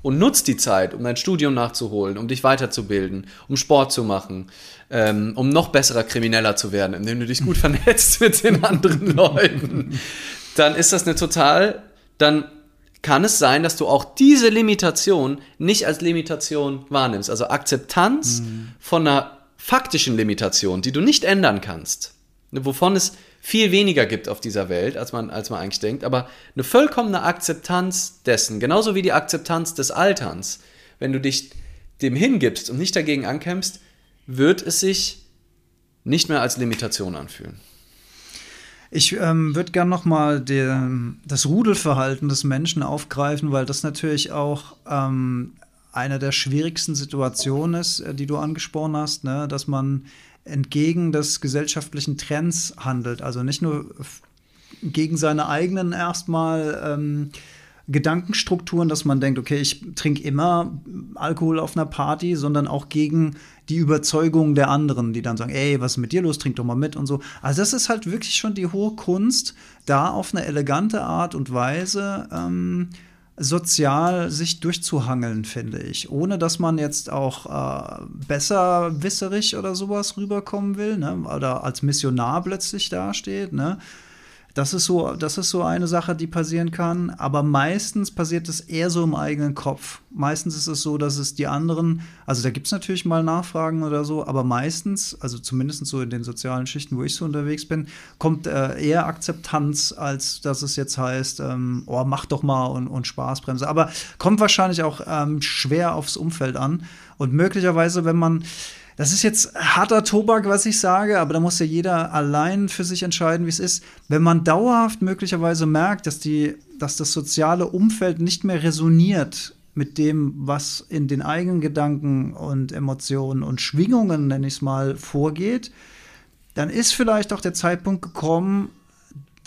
und nutzt die Zeit, um dein Studium nachzuholen, um dich weiterzubilden, um Sport zu machen, ähm, um noch besserer Krimineller zu werden, indem du dich gut vernetzt mit den anderen Leuten, dann ist das eine total, dann kann es sein, dass du auch diese Limitation nicht als Limitation wahrnimmst. Also Akzeptanz von einer faktischen Limitation, die du nicht ändern kannst, wovon es viel weniger gibt auf dieser Welt, als man, als man eigentlich denkt, aber eine vollkommene Akzeptanz dessen, genauso wie die Akzeptanz des Alterns. Wenn du dich dem hingibst und nicht dagegen ankämpfst, wird es sich nicht mehr als Limitation anfühlen. Ich ähm, würde gerne noch mal der, das Rudelverhalten des Menschen aufgreifen, weil das natürlich auch ähm, eine der schwierigsten Situationen ist, äh, die du angesprochen hast, ne? dass man entgegen des gesellschaftlichen Trends handelt. Also nicht nur gegen seine eigenen erstmal ähm, Gedankenstrukturen, dass man denkt, okay, ich trinke immer Alkohol auf einer Party, sondern auch gegen die Überzeugung der anderen, die dann sagen, ey, was ist mit dir los, trink doch mal mit und so. Also das ist halt wirklich schon die hohe Kunst, da auf eine elegante Art und Weise ähm, sozial sich durchzuhangeln, finde ich. Ohne dass man jetzt auch äh, besserwisserig oder sowas rüberkommen will, ne? oder als Missionar plötzlich dasteht, ne? Das ist so, das ist so eine Sache, die passieren kann. Aber meistens passiert es eher so im eigenen Kopf. Meistens ist es so, dass es die anderen, also da gibt es natürlich mal Nachfragen oder so, aber meistens, also zumindest so in den sozialen Schichten, wo ich so unterwegs bin, kommt äh, eher Akzeptanz, als dass es jetzt heißt, ähm, oh, mach doch mal und, und Spaßbremse. Aber kommt wahrscheinlich auch ähm, schwer aufs Umfeld an. Und möglicherweise, wenn man das ist jetzt harter Tobak, was ich sage, aber da muss ja jeder allein für sich entscheiden, wie es ist. Wenn man dauerhaft möglicherweise merkt, dass, die, dass das soziale Umfeld nicht mehr resoniert mit dem, was in den eigenen Gedanken und Emotionen und Schwingungen, nenne ich es mal, vorgeht, dann ist vielleicht auch der Zeitpunkt gekommen,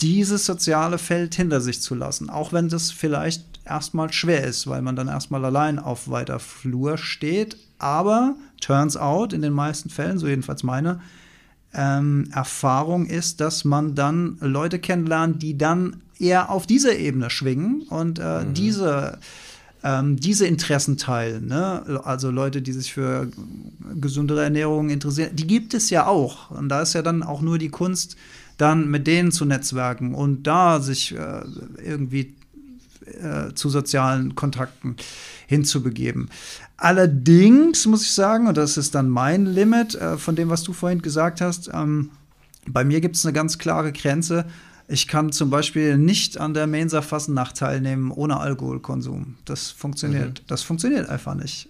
dieses soziale Feld hinter sich zu lassen. Auch wenn das vielleicht erstmal schwer ist, weil man dann erstmal allein auf weiter Flur steht. Aber turns out, in den meisten Fällen, so jedenfalls meine ähm, Erfahrung ist, dass man dann Leute kennenlernt, die dann eher auf dieser Ebene schwingen und äh, mhm. diese ähm, diese Interessen teilen. Ne? Also Leute, die sich für gesundere Ernährung interessieren, die gibt es ja auch. Und da ist ja dann auch nur die Kunst, dann mit denen zu netzwerken und da sich äh, irgendwie äh, zu sozialen Kontakten hinzubegeben. Allerdings muss ich sagen, und das ist dann mein Limit äh, von dem, was du vorhin gesagt hast, ähm, bei mir gibt es eine ganz klare Grenze. Ich kann zum Beispiel nicht an der Mensa Fassennacht teilnehmen ohne Alkoholkonsum. Das funktioniert. Mhm. Das funktioniert einfach nicht.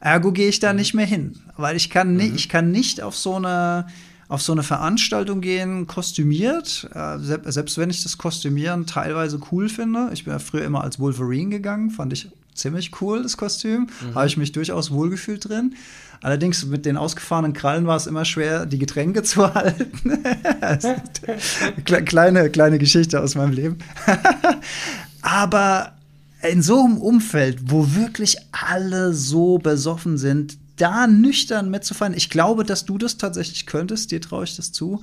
Ergo gehe ich da mhm. nicht mehr hin, weil ich kann, mhm. ich kann nicht auf so eine auf so eine Veranstaltung gehen, kostümiert, äh, selbst wenn ich das Kostümieren teilweise cool finde. Ich bin ja früher immer als Wolverine gegangen, fand ich ziemlich cool, das Kostüm. Mhm. Habe ich mich durchaus wohlgefühlt drin. Allerdings mit den ausgefahrenen Krallen war es immer schwer, die Getränke zu halten. kleine, kleine Geschichte aus meinem Leben. Aber in so einem Umfeld, wo wirklich alle so besoffen sind, da nüchtern mitzufahren, ich glaube, dass du das tatsächlich könntest, dir traue ich das zu.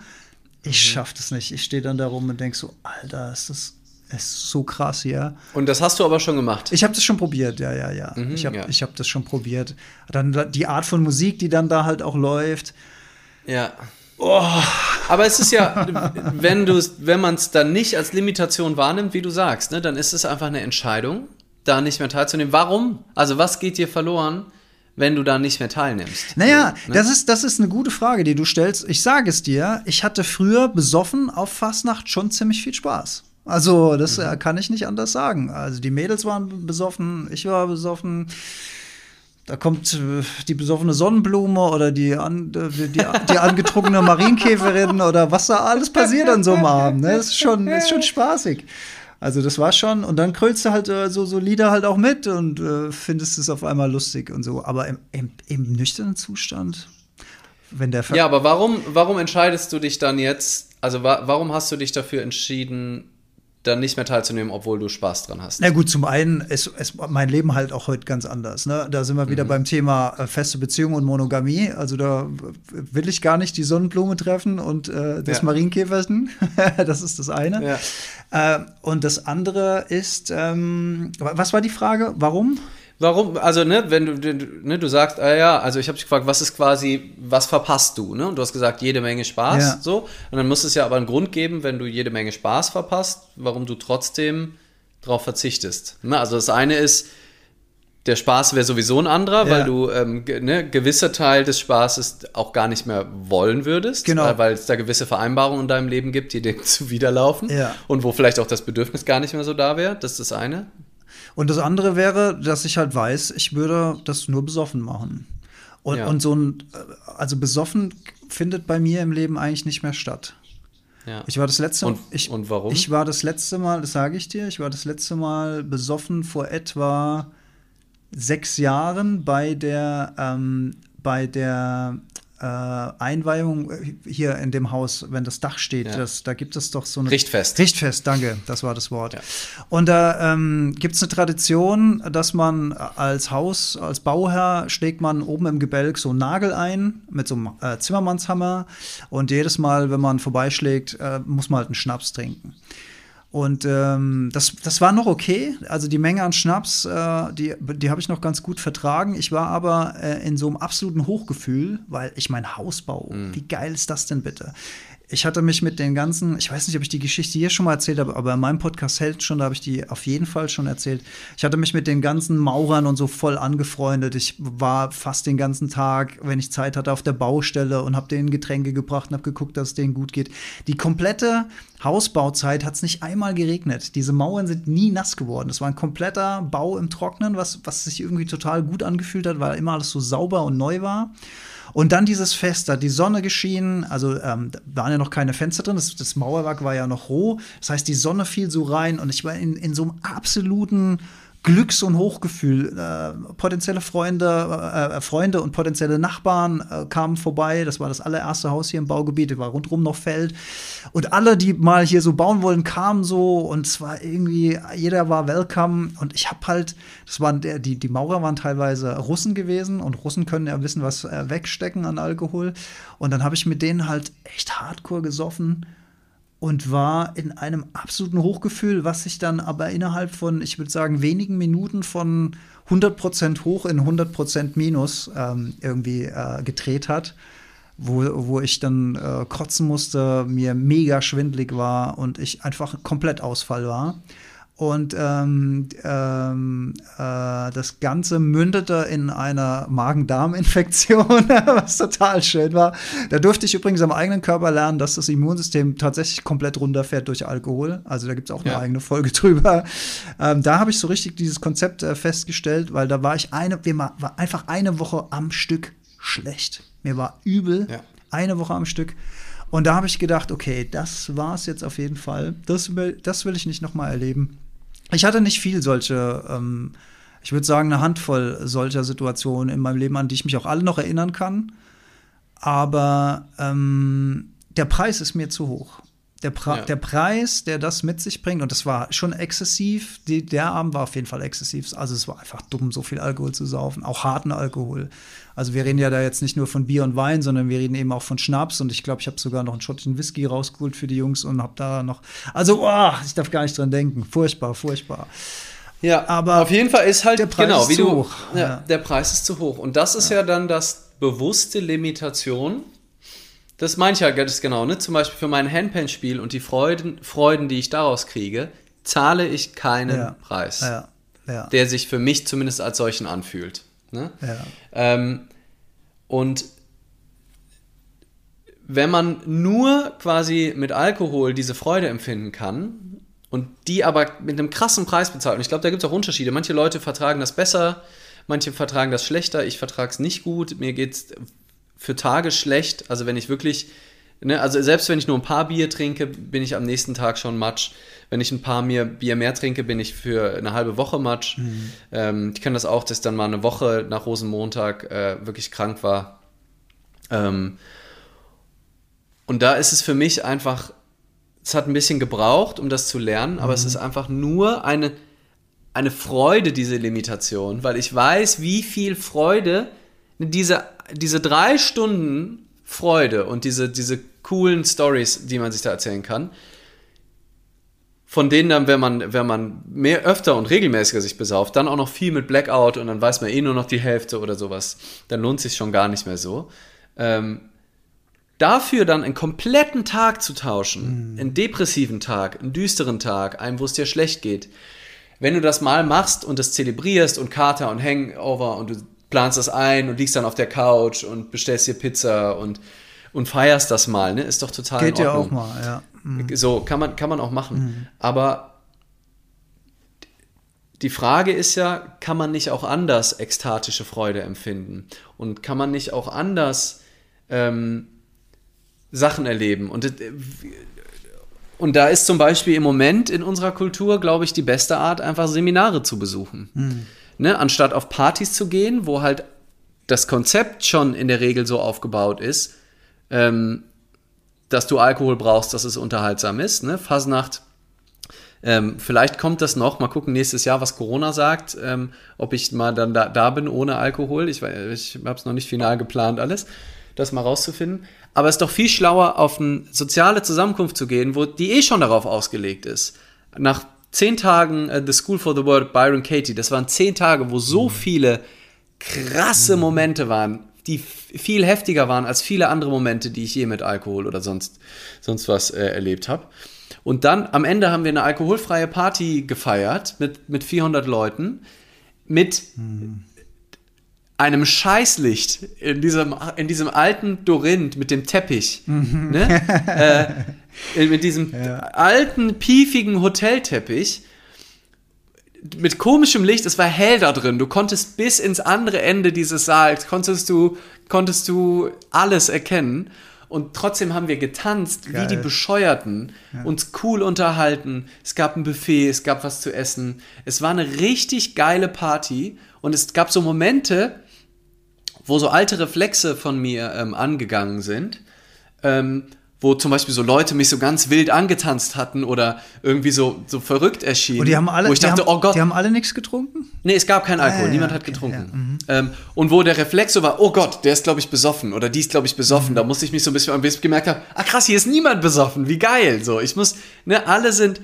Ich mhm. schaffe das nicht. Ich stehe dann da rum und denke so, Alter, ist das ist so krass hier. Und das hast du aber schon gemacht? Ich habe das schon probiert, ja, ja, ja. Mhm, ich habe ja. hab das schon probiert. Dann die Art von Musik, die dann da halt auch läuft. Ja. Oh. Aber es ist ja, wenn, wenn man es dann nicht als Limitation wahrnimmt, wie du sagst, ne, dann ist es einfach eine Entscheidung, da nicht mehr teilzunehmen. Warum? Also was geht dir verloren? Wenn du da nicht mehr teilnimmst? Naja, ne? das, ist, das ist eine gute Frage, die du stellst. Ich sage es dir, ich hatte früher besoffen auf Fastnacht schon ziemlich viel Spaß. Also, das mhm. kann ich nicht anders sagen. Also, die Mädels waren besoffen, ich war besoffen. Da kommt äh, die besoffene Sonnenblume oder die, an, äh, die, die angetrunkene Marienkäferin oder was da alles passiert an so einem Abend. Ne? Das ist schon, das ist schon spaßig. Also das war schon. Und dann krölst du halt äh, so, so Lieder halt auch mit und äh, findest es auf einmal lustig und so. Aber im, im, im nüchternen Zustand, wenn der Ver Ja, aber warum, warum entscheidest du dich dann jetzt, also wa warum hast du dich dafür entschieden, dann nicht mehr teilzunehmen, obwohl du Spaß dran hast. Na gut, zum einen ist, ist mein Leben halt auch heute ganz anders. Ne? Da sind wir wieder mhm. beim Thema äh, feste Beziehung und Monogamie. Also da will ich gar nicht die Sonnenblume treffen und äh, das ja. Marienkäferchen. das ist das eine. Ja. Äh, und das andere ist, ähm, was war die Frage? Warum? Warum, also, ne, wenn du, ne, du sagst, ah ja, also ich habe dich gefragt, was ist quasi, was verpasst du, ne? Und du hast gesagt, jede Menge Spaß, ja. so. Und dann muss es ja aber einen Grund geben, wenn du jede Menge Spaß verpasst, warum du trotzdem darauf verzichtest. Ne? Also das eine ist, der Spaß wäre sowieso ein anderer, ja. weil du ähm, ne, gewisser Teil des Spaßes auch gar nicht mehr wollen würdest, genau. weil, weil es da gewisse Vereinbarungen in deinem Leben gibt, die dir zuwiderlaufen ja. und wo vielleicht auch das Bedürfnis gar nicht mehr so da wäre. Das ist das eine. Und das andere wäre, dass ich halt weiß, ich würde das nur besoffen machen. Und, ja. und so ein, also besoffen findet bei mir im Leben eigentlich nicht mehr statt. Ja. Ich war das letzte und, ich, und warum? Ich war das letzte Mal, das sage ich dir, ich war das letzte Mal besoffen vor etwa sechs Jahren bei der, ähm, bei der äh, Einweihung äh, hier in dem Haus, wenn das Dach steht, ja. das, da gibt es doch so eine. Richtfest. Richtfest, danke, das war das Wort. Ja. Und da ähm, gibt es eine Tradition, dass man als Haus, als Bauherr schlägt man oben im Gebälk so einen Nagel ein mit so einem äh, Zimmermannshammer und jedes Mal, wenn man vorbeischlägt, äh, muss man halt einen Schnaps trinken. Und ähm, das, das war noch okay. Also die Menge an Schnaps, äh, die, die habe ich noch ganz gut vertragen. Ich war aber äh, in so einem absoluten Hochgefühl, weil ich mein Hausbau, mhm. wie geil ist das denn bitte? Ich hatte mich mit den ganzen, ich weiß nicht, ob ich die Geschichte hier schon mal erzählt habe, aber in meinem Podcast hält schon, da habe ich die auf jeden Fall schon erzählt. Ich hatte mich mit den ganzen Maurern und so voll angefreundet. Ich war fast den ganzen Tag, wenn ich Zeit hatte, auf der Baustelle und habe denen Getränke gebracht und habe geguckt, dass es denen gut geht. Die komplette Hausbauzeit hat es nicht einmal geregnet. Diese Mauern sind nie nass geworden. Es war ein kompletter Bau im Trocknen, was, was sich irgendwie total gut angefühlt hat, weil immer alles so sauber und neu war. Und dann dieses Fest, da die Sonne geschienen, also ähm, waren ja noch keine Fenster drin, das, das, Mauerwerk war ja noch roh. Das heißt, die Sonne fiel so rein und ich war in, in so einem absoluten Glücks- und Hochgefühl. Äh, potenzielle Freunde, äh, Freunde und potenzielle Nachbarn äh, kamen vorbei. Das war das allererste Haus hier im Baugebiet. War rundherum noch Feld. Und alle, die mal hier so bauen wollen, kamen so. Und es war irgendwie, jeder war welcome. Und ich habe halt, das waren der, die, die Maurer waren teilweise Russen gewesen. Und Russen können ja wissen, was äh, wegstecken an Alkohol. Und dann habe ich mit denen halt echt hardcore gesoffen und war in einem absoluten Hochgefühl, was sich dann aber innerhalb von, ich würde sagen, wenigen Minuten von 100% hoch in 100% minus ähm, irgendwie äh, gedreht hat, wo, wo ich dann äh, kotzen musste, mir mega schwindlig war und ich einfach komplett Ausfall war. Und ähm, ähm, äh, das Ganze mündete in einer Magen-Darm-Infektion, was total schön war. Da durfte ich übrigens am eigenen Körper lernen, dass das Immunsystem tatsächlich komplett runterfährt durch Alkohol. Also da gibt es auch eine ja. eigene Folge drüber. Ähm, da habe ich so richtig dieses Konzept äh, festgestellt, weil da war ich eine, wir war einfach eine Woche am Stück schlecht. Mir war übel, ja. eine Woche am Stück. Und da habe ich gedacht, okay, das war es jetzt auf jeden Fall. Das will, das will ich nicht nochmal erleben. Ich hatte nicht viel solche, ähm, ich würde sagen, eine Handvoll solcher Situationen in meinem Leben, an die ich mich auch alle noch erinnern kann. Aber ähm, der Preis ist mir zu hoch. Der, Pre ja. der, Preis, der das mit sich bringt, und das war schon exzessiv, die, der Abend war auf jeden Fall exzessiv. Also es war einfach dumm, so viel Alkohol zu saufen, auch harten Alkohol. Also wir reden ja da jetzt nicht nur von Bier und Wein, sondern wir reden eben auch von Schnaps. Und ich glaube, ich habe sogar noch einen schottischen Whisky rausgeholt für die Jungs und habe da noch. Also, oh, ich darf gar nicht dran denken. Furchtbar, furchtbar. Ja, aber auf jeden Fall ist halt der Preis genau, wie du, hoch. Ja, ja. Der Preis ist zu hoch. Und das ist ja, ja dann das bewusste Limitation das meine ich ja ganz genau, ne? Zum Beispiel für mein Handpan-Spiel und die Freuden, Freuden, die ich daraus kriege, zahle ich keinen ja. Preis. Ja. Ja. Der sich für mich zumindest als solchen anfühlt. Ne? Ähm, und wenn man nur quasi mit Alkohol diese Freude empfinden kann und die aber mit einem krassen Preis bezahlt, und ich glaube, da gibt es auch Unterschiede. Manche Leute vertragen das besser, manche vertragen das schlechter, ich vertrage es nicht gut. Mir geht es für Tage schlecht. Also wenn ich wirklich, ne, also selbst wenn ich nur ein paar Bier trinke, bin ich am nächsten Tag schon matsch. Wenn ich ein paar mehr Bier mehr trinke, bin ich für eine halbe Woche matsch. Mhm. Ähm, ich kenne das auch, dass ich dann mal eine Woche nach Rosenmontag äh, wirklich krank war. Ähm, und da ist es für mich einfach, es hat ein bisschen gebraucht, um das zu lernen, aber mhm. es ist einfach nur eine, eine Freude, diese Limitation, weil ich weiß, wie viel Freude diese diese drei Stunden Freude und diese, diese coolen Stories, die man sich da erzählen kann, von denen dann, wenn man, wenn man mehr öfter und regelmäßiger sich besauft, dann auch noch viel mit Blackout und dann weiß man eh nur noch die Hälfte oder sowas, dann lohnt sich schon gar nicht mehr so. Ähm, dafür dann einen kompletten Tag zu tauschen, mhm. einen depressiven Tag, einen düsteren Tag, einen, wo es dir schlecht geht, wenn du das mal machst und das zelebrierst und Kater und Hangover und du planst das ein und liegst dann auf der Couch und bestellst dir Pizza und, und feierst das mal, ne? Ist doch total Geht ja auch mal, ja. Mhm. So, kann man, kann man auch machen. Mhm. Aber die Frage ist ja, kann man nicht auch anders ekstatische Freude empfinden? Und kann man nicht auch anders ähm, Sachen erleben? Und, äh, und da ist zum Beispiel im Moment in unserer Kultur, glaube ich, die beste Art, einfach Seminare zu besuchen. Mhm ne, anstatt auf Partys zu gehen, wo halt das Konzept schon in der Regel so aufgebaut ist, ähm, dass du Alkohol brauchst, dass es unterhaltsam ist. Ne? Fasnacht, ähm, vielleicht kommt das noch. Mal gucken nächstes Jahr, was Corona sagt, ähm, ob ich mal dann da, da bin ohne Alkohol. Ich, ich habe es noch nicht final geplant, alles, das mal rauszufinden. Aber es ist doch viel schlauer, auf eine soziale Zusammenkunft zu gehen, wo die eh schon darauf ausgelegt ist. Nach zehn Tagen uh, The School for the World, Byron Katie, das waren zehn Tage, wo so mhm. viele krasse mhm. Momente waren, die viel heftiger waren als viele andere Momente, die ich je mit Alkohol oder sonst, sonst was äh, erlebt habe. Und dann am Ende haben wir eine alkoholfreie Party gefeiert mit, mit 400 Leuten, mit hm. einem Scheißlicht in diesem, in diesem alten Dorinth mit dem Teppich. Mhm. Ne? äh, mit diesem ja. alten, piefigen Hotelteppich mit komischem Licht, es war hell da drin. Du konntest bis ins andere Ende dieses Saals, konntest du, konntest du alles erkennen. Und trotzdem haben wir getanzt, Geil. wie die Bescheuerten, ja. uns cool unterhalten. Es gab ein Buffet, es gab was zu essen. Es war eine richtig geile Party. Und es gab so Momente, wo so alte Reflexe von mir ähm, angegangen sind. Ähm, wo zum Beispiel so Leute mich so ganz wild angetanzt hatten oder irgendwie so, so verrückt erschienen. Und die haben alle, wo ich dachte, haben, oh Gott. Die haben alle nichts getrunken? Nee, es gab keinen ah, Alkohol, ah, ja, niemand hat getrunken. Ja, mhm. ähm, und wo der Reflex so war, oh Gott, der ist, glaube ich, besoffen oder die ist, glaube ich, besoffen. Mhm. Da musste ich mich so ein bisschen, bis ich gemerkt habe, ah krass, hier ist niemand besoffen, wie geil. So, ich muss, ne, alle sind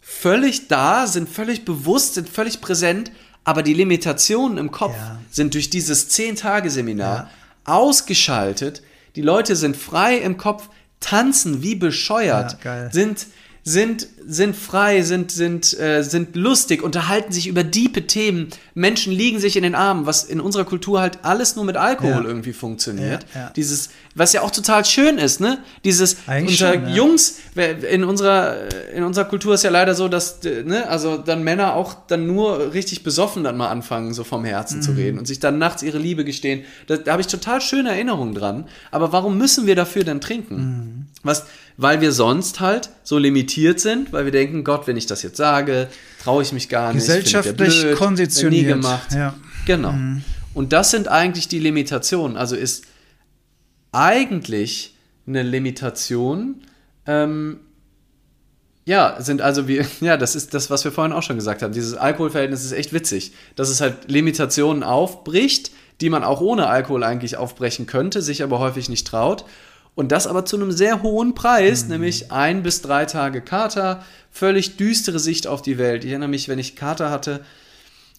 völlig da, sind völlig bewusst, sind völlig präsent, aber die Limitationen im Kopf ja. sind durch dieses 10-Tage-Seminar ausgeschaltet. Die Leute sind frei im Kopf, tanzen wie bescheuert, ja, sind sind, sind frei, sind, sind, äh, sind lustig, unterhalten sich über diepe Themen. Menschen liegen sich in den Armen, was in unserer Kultur halt alles nur mit Alkohol ja. irgendwie funktioniert. Ja. Dieses, was ja auch total schön ist, ne? Dieses Eigentlich unter schon, Jungs, in unserer, in unserer Kultur ist ja leider so, dass, ne, also dann Männer auch dann nur richtig besoffen dann mal anfangen, so vom Herzen mhm. zu reden und sich dann nachts ihre Liebe gestehen. Da, da habe ich total schöne Erinnerungen dran. Aber warum müssen wir dafür dann trinken? Mhm. Was, weil wir sonst halt so limitiert sind, weil wir denken, Gott, wenn ich das jetzt sage, traue ich mich gar nicht. Gesellschaftlich blöd, konditioniert. Nie gemacht. Ja. Genau. Mhm. Und das sind eigentlich die Limitationen. Also ist eigentlich eine Limitation, ähm, ja, sind also wir, ja, das ist das, was wir vorhin auch schon gesagt haben. Dieses Alkoholverhältnis ist echt witzig, dass es halt Limitationen aufbricht, die man auch ohne Alkohol eigentlich aufbrechen könnte, sich aber häufig nicht traut. Und das aber zu einem sehr hohen Preis, mhm. nämlich ein bis drei Tage Kater, völlig düstere Sicht auf die Welt. Ich erinnere mich, wenn ich Kater hatte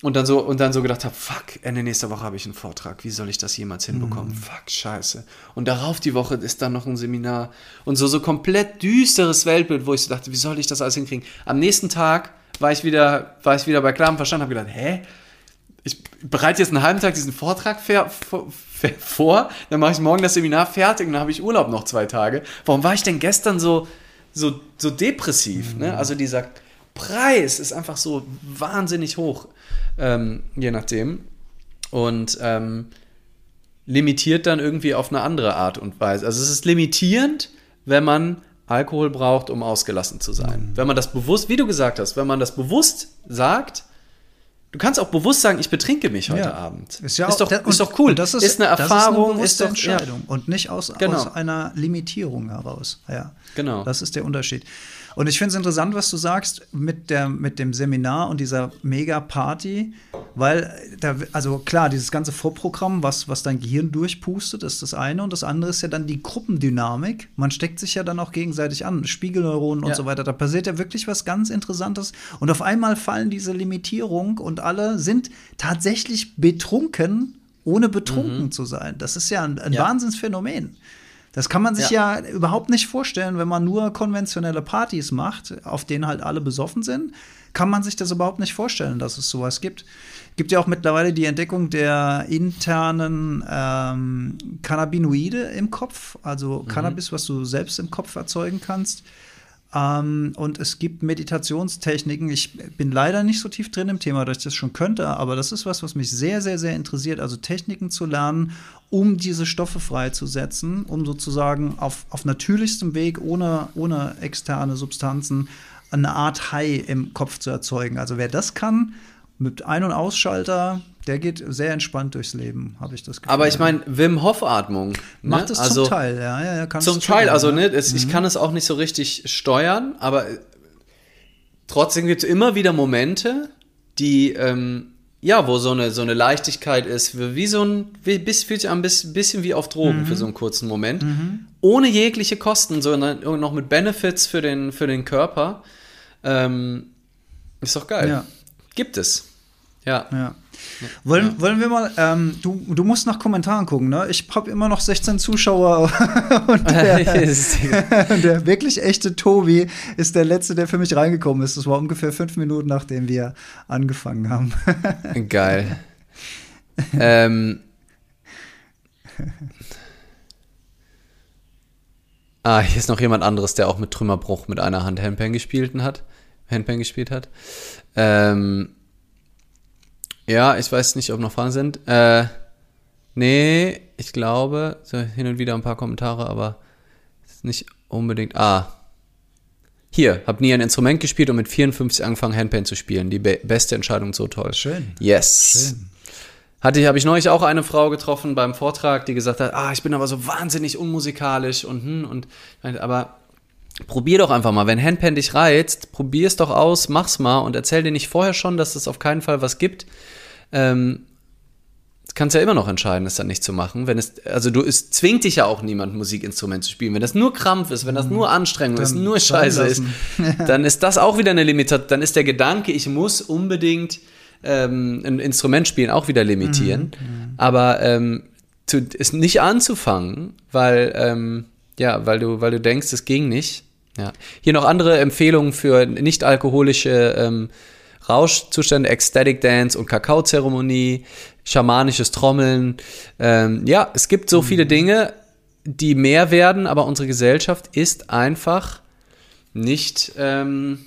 und dann so, und dann so gedacht habe, fuck, Ende nächster Woche habe ich einen Vortrag. Wie soll ich das jemals hinbekommen? Mhm. Fuck, scheiße. Und darauf die Woche ist dann noch ein Seminar. Und so, so komplett düsteres Weltbild, wo ich so dachte, wie soll ich das alles hinkriegen? Am nächsten Tag war ich wieder, war ich wieder bei klarem Verstand, habe gedacht, hä? Ich bereite jetzt einen halben Tag diesen Vortrag vor, dann mache ich morgen das Seminar fertig und dann habe ich Urlaub noch zwei Tage. Warum war ich denn gestern so, so, so depressiv? Mhm. Ne? Also dieser Preis ist einfach so wahnsinnig hoch, ähm, je nachdem. Und ähm, limitiert dann irgendwie auf eine andere Art und Weise. Also es ist limitierend, wenn man Alkohol braucht, um ausgelassen zu sein. Mhm. Wenn man das bewusst, wie du gesagt hast, wenn man das bewusst sagt, Du kannst auch bewusst sagen, ich betrinke mich heute ja. Abend. Ist ja ist auch, doch, ist doch cool. Das ist, ist eine Erfahrung, ist, eine ist doch Entscheidung ja. und nicht aus, genau. aus einer Limitierung heraus. Ja. Genau. Das ist der Unterschied. Und ich finde es interessant, was du sagst mit, der, mit dem Seminar und dieser Mega-Party, weil, da, also klar, dieses ganze Vorprogramm, was, was dein Gehirn durchpustet, ist das eine. Und das andere ist ja dann die Gruppendynamik. Man steckt sich ja dann auch gegenseitig an, Spiegelneuronen ja. und so weiter. Da passiert ja wirklich was ganz Interessantes. Und auf einmal fallen diese Limitierung und alle sind tatsächlich betrunken, ohne betrunken mhm. zu sein. Das ist ja ein, ein ja. Wahnsinnsphänomen. Das kann man sich ja. ja. überhaupt nicht vorstellen, wenn man nur konventionelle Partys macht, auf denen halt alle besoffen sind. Kann man sich das überhaupt nicht vorstellen, dass es sowas gibt. Gibt ja auch mittlerweile die Entdeckung der internen ähm, Cannabinoide im Kopf, also mhm. Cannabis, was du selbst im Kopf erzeugen kannst. Ähm, und es gibt Meditationstechniken. Ich bin leider nicht so tief drin im Thema, dass ich das schon könnte, aber das ist was, was mich sehr, sehr, sehr interessiert. Also Techniken zu lernen, um diese Stoffe freizusetzen, um sozusagen auf, auf natürlichstem Weg, ohne, ohne externe Substanzen, eine Art High im Kopf zu erzeugen. Also wer das kann, mit Ein- und Ausschalter, der geht sehr entspannt durchs Leben, habe ich das Gefühl. Aber ich meine, Wim Hof Atmung ne? macht es also, zum Teil, ja, ja, ja Zum Teil, also ne, es, mhm. ich kann es auch nicht so richtig steuern, aber trotzdem gibt es immer wieder Momente, die ähm, ja, wo so eine, so eine Leichtigkeit ist, wie so ein, wie, bis, fühlt sich ein bisschen wie auf Drogen mhm. für so einen kurzen Moment, mhm. ohne jegliche Kosten, sondern noch mit Benefits für den, für den Körper. Ähm, ist doch geil. Ja. Gibt es. Ja. ja. Wollen, ja. wollen wir mal, ähm, du, du musst nach Kommentaren gucken, ne? Ich habe immer noch 16 Zuschauer und der, der, wirklich echte Tobi ist der Letzte, der für mich reingekommen ist. Das war ungefähr fünf Minuten, nachdem wir angefangen haben. Geil. ähm. Ah, hier ist noch jemand anderes, der auch mit Trümmerbruch mit einer Hand Handpan gespielt hat. Handpan gespielt hat. Ähm, ja, ich weiß nicht, ob noch Fragen sind. Äh, nee, ich glaube, so hin und wieder ein paar Kommentare, aber nicht unbedingt. Ah. Hier, hab nie ein Instrument gespielt und mit 54 angefangen, Handpan zu spielen. Die be beste Entscheidung, so toll. Schön. Yes. Schön. Hatte habe ich neulich auch eine Frau getroffen beim Vortrag, die gesagt hat, ah, ich bin aber so wahnsinnig unmusikalisch und hm, und aber probier doch einfach mal, wenn Handpan dich reizt, probier es doch aus, mach's mal und erzähl dir nicht vorher schon, dass es auf keinen Fall was gibt. Ähm, kannst ja immer noch entscheiden, es dann nicht zu machen. Wenn es, also du, es zwingt dich ja auch niemand, Musikinstrument zu spielen. Wenn das nur Krampf ist, wenn das nur Anstrengung dann, ist, nur Scheiße ist, dann ist das auch wieder eine Limitation. Dann ist der Gedanke, ich muss unbedingt ähm, ein Instrument spielen, auch wieder limitieren. Mhm. Aber ähm, zu, es nicht anzufangen, weil, ähm, ja, weil du, weil du denkst, es ging nicht. Ja. Hier noch andere Empfehlungen für nicht alkoholische ähm, Rauschzustände, Ecstatic Dance und Kakaozeremonie, schamanisches Trommeln. Ähm, ja, es gibt so viele mhm. Dinge, die mehr werden, aber unsere Gesellschaft ist einfach nicht ähm,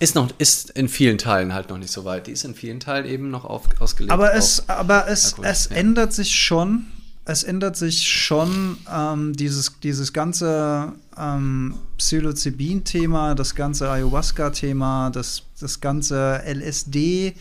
ist noch, ist in vielen Teilen halt noch nicht so weit. Die ist in vielen Teilen eben noch auf, ausgelegt. Aber es, aber es, es ja. ändert sich schon. Es ändert sich schon ähm, dieses, dieses ganze ähm, Psilocybin-Thema, das ganze Ayahuasca-Thema, das, das ganze LSD-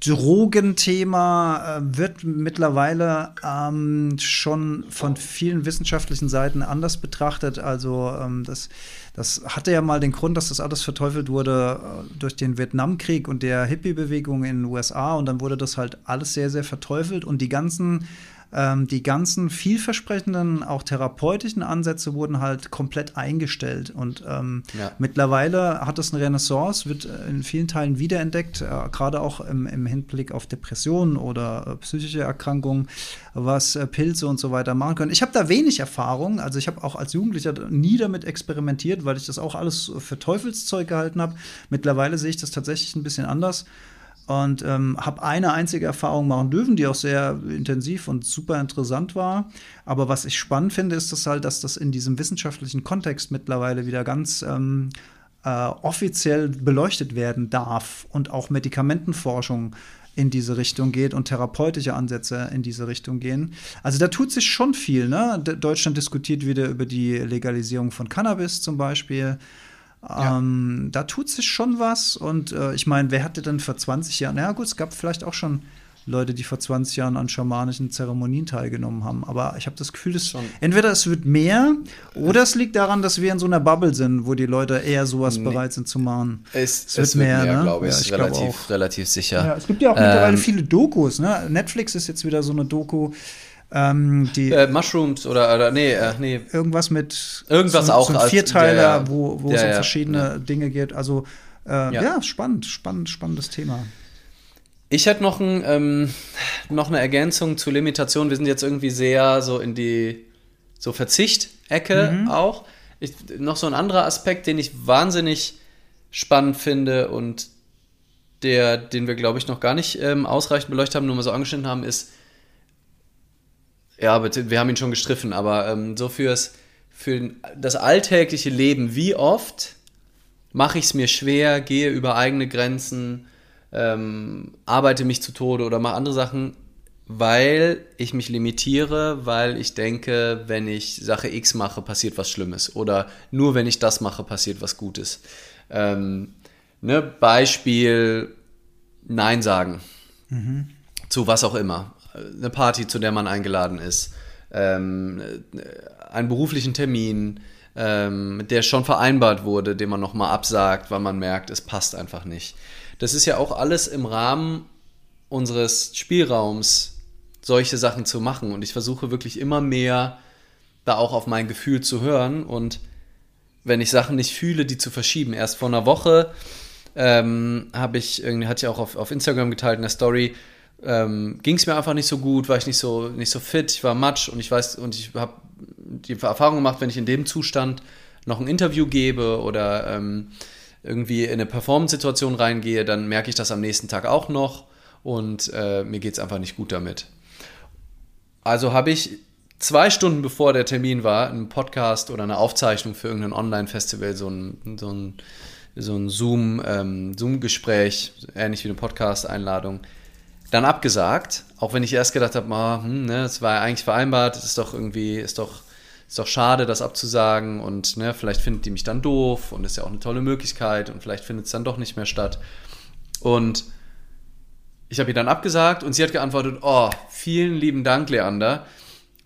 Drogenthema äh, wird mittlerweile ähm, schon von vielen wissenschaftlichen Seiten anders betrachtet. Also ähm, das, das hatte ja mal den Grund, dass das alles verteufelt wurde äh, durch den Vietnamkrieg und der Hippie-Bewegung in den USA. Und dann wurde das halt alles sehr, sehr verteufelt. Und die ganzen ähm, die ganzen vielversprechenden, auch therapeutischen Ansätze wurden halt komplett eingestellt. Und ähm, ja. mittlerweile hat es eine Renaissance, wird äh, in vielen Teilen wiederentdeckt, äh, gerade auch im, im, Hinblick auf Depressionen oder äh, psychische Erkrankungen, was äh, Pilze und so weiter machen können. Ich habe da wenig Erfahrung, also ich habe auch als Jugendlicher nie damit experimentiert, weil ich das auch alles für Teufelszeug gehalten habe. Mittlerweile sehe ich das tatsächlich ein bisschen anders und ähm, habe eine einzige Erfahrung machen dürfen, die auch sehr intensiv und super interessant war. Aber was ich spannend finde, ist das halt, dass das in diesem wissenschaftlichen Kontext mittlerweile wieder ganz ähm, äh, offiziell beleuchtet werden darf und auch Medikamentenforschung in diese Richtung geht und therapeutische Ansätze in diese Richtung gehen. Also da tut sich schon viel. Ne? Deutschland diskutiert wieder über die Legalisierung von Cannabis zum Beispiel. Ja. Ähm, da tut sich schon was. Und äh, ich meine, wer hatte denn vor 20 Jahren? Ja, gut, es gab vielleicht auch schon Leute, die vor 20 Jahren an schamanischen Zeremonien teilgenommen haben. Aber ich habe das Gefühl, dass entweder es wird mehr oder es liegt daran, dass wir in so einer Bubble sind, wo die Leute eher sowas nee. bereit sind zu machen. Es, es, es wird mehr, mehr ne? glaube ich. Ja, ich relativ, glaub relativ sicher. Ja, es gibt ja auch ähm, mittlerweile viele Dokus. Ne? Netflix ist jetzt wieder so eine Doku ähm, die äh, Mushrooms oder, oder nee, äh, nee. Irgendwas mit irgendwas so, auch so ein Vierteiler, ja, ja. wo, wo ja, es um verschiedene Dinge geht. Also äh, ja. spannend, spannend, spannendes Thema. Ich hätte noch, ein, ähm, noch eine Ergänzung zu Limitation. Wir sind jetzt irgendwie sehr so in die so Verzicht-Ecke mhm. auch. Ich, noch so ein anderer Aspekt, den ich wahnsinnig spannend finde und der, den wir, glaube ich, noch gar nicht ähm, ausreichend beleuchtet haben, nur mal so angeschnitten haben, ist, ja, aber wir haben ihn schon gestriffen, aber ähm, so fürs, für das alltägliche Leben, wie oft mache ich es mir schwer, gehe über eigene Grenzen, ähm, arbeite mich zu Tode oder mache andere Sachen, weil ich mich limitiere, weil ich denke, wenn ich Sache X mache, passiert was Schlimmes. Oder nur wenn ich das mache, passiert was Gutes. Ähm, ne? Beispiel Nein sagen. Mhm. Zu was auch immer eine Party, zu der man eingeladen ist, ähm, einen beruflichen Termin, ähm, der schon vereinbart wurde, den man nochmal absagt, weil man merkt, es passt einfach nicht. Das ist ja auch alles im Rahmen unseres Spielraums, solche Sachen zu machen. Und ich versuche wirklich immer mehr da auch auf mein Gefühl zu hören und wenn ich Sachen nicht fühle, die zu verschieben. Erst vor einer Woche ähm, habe ich irgendwie, hatte ich auch auf, auf Instagram geteilt in der Story, ähm, ging es mir einfach nicht so gut, war ich nicht so, nicht so fit, ich war matsch und ich weiß, und ich habe die Erfahrung gemacht, wenn ich in dem Zustand noch ein Interview gebe oder ähm, irgendwie in eine Performance-Situation reingehe, dann merke ich das am nächsten Tag auch noch und äh, mir geht es einfach nicht gut damit. Also habe ich zwei Stunden bevor der Termin war, einen Podcast oder eine Aufzeichnung für irgendein Online-Festival, so ein, so ein, so ein Zoom, ähm, Zoom-Gespräch, ähnlich wie eine Podcast-Einladung, dann abgesagt, auch wenn ich erst gedacht habe, oh, hm, ne, es war eigentlich vereinbart, es ist doch irgendwie, ist doch, ist doch schade, das abzusagen und ne, vielleicht findet die mich dann doof und ist ja auch eine tolle Möglichkeit und vielleicht findet es dann doch nicht mehr statt. Und ich habe ihr dann abgesagt und sie hat geantwortet, oh, vielen lieben Dank, Leander.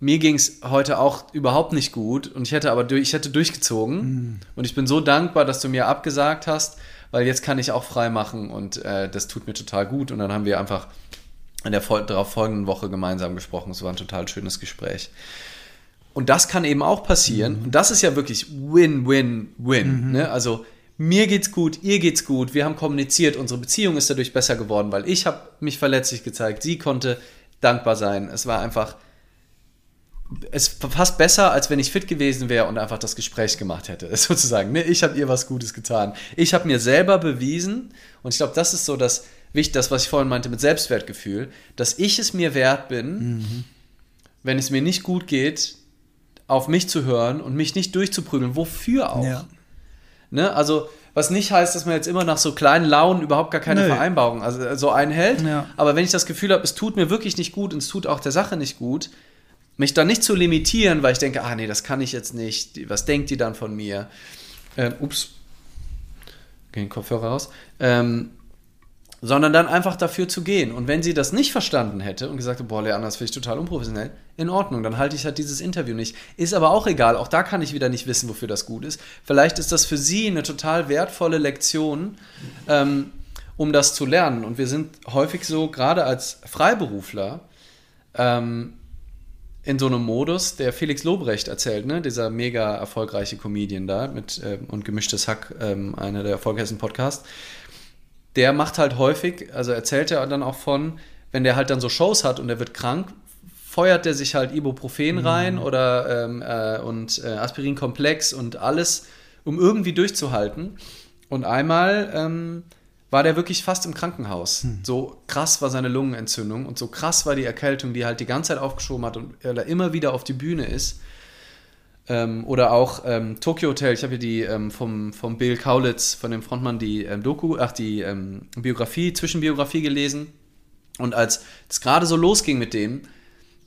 Mir ging es heute auch überhaupt nicht gut und ich hätte aber durch, ich hätte durchgezogen mhm. und ich bin so dankbar, dass du mir abgesagt hast, weil jetzt kann ich auch frei machen und äh, das tut mir total gut und dann haben wir einfach in der darauf folgenden Woche gemeinsam gesprochen. Es war ein total schönes Gespräch. Und das kann eben auch passieren. Mhm. Und das ist ja wirklich Win-Win-Win. Mhm. Ne? Also mir geht's gut, ihr geht's gut, wir haben kommuniziert, unsere Beziehung ist dadurch besser geworden, weil ich habe mich verletzlich gezeigt, sie konnte dankbar sein. Es war einfach, es fast besser, als wenn ich fit gewesen wäre und einfach das Gespräch gemacht hätte, sozusagen. Ne? Ich habe ihr was Gutes getan. Ich habe mir selber bewiesen, und ich glaube, das ist so das, wichtig, das, was ich vorhin meinte mit Selbstwertgefühl, dass ich es mir wert bin, mhm. wenn es mir nicht gut geht, auf mich zu hören und mich nicht durchzuprügeln. Wofür auch? Ja. Ne? Also, was nicht heißt, dass man jetzt immer nach so kleinen Launen überhaupt gar keine Nö. Vereinbarung also, so einhält. Ja. Aber wenn ich das Gefühl habe, es tut mir wirklich nicht gut und es tut auch der Sache nicht gut, mich dann nicht zu limitieren, weil ich denke, ah nee, das kann ich jetzt nicht, was denkt die dann von mir? Ähm, ups, gehen den Kopfhörer raus. Ähm, sondern dann einfach dafür zu gehen. Und wenn sie das nicht verstanden hätte und gesagt hätte, boah, Leander, das finde ich total unprofessionell, in Ordnung, dann halte ich halt dieses Interview nicht. Ist aber auch egal, auch da kann ich wieder nicht wissen, wofür das gut ist. Vielleicht ist das für sie eine total wertvolle Lektion, ähm, um das zu lernen. Und wir sind häufig so, gerade als Freiberufler, ähm, in so einem Modus, der Felix Lobrecht erzählt, ne? dieser mega erfolgreiche Comedian da mit äh, und gemischtes Hack, ähm, einer der erfolgreichsten Podcasts der macht halt häufig, also erzählt er dann auch von, wenn der halt dann so Shows hat und er wird krank, feuert der sich halt Ibuprofen mhm. rein oder ähm, äh, und äh, Aspirinkomplex und alles, um irgendwie durchzuhalten. Und einmal ähm, war der wirklich fast im Krankenhaus. Mhm. So krass war seine Lungenentzündung und so krass war die Erkältung, die halt die ganze Zeit aufgeschoben hat und er immer wieder auf die Bühne ist. Ähm, oder auch ähm, Tokyo Hotel, ich habe hier die ähm, vom, vom Bill Kaulitz, von dem Frontmann, die ähm, Doku, ach, die ähm, Biografie, Zwischenbiografie gelesen. Und als es gerade so losging mit dem,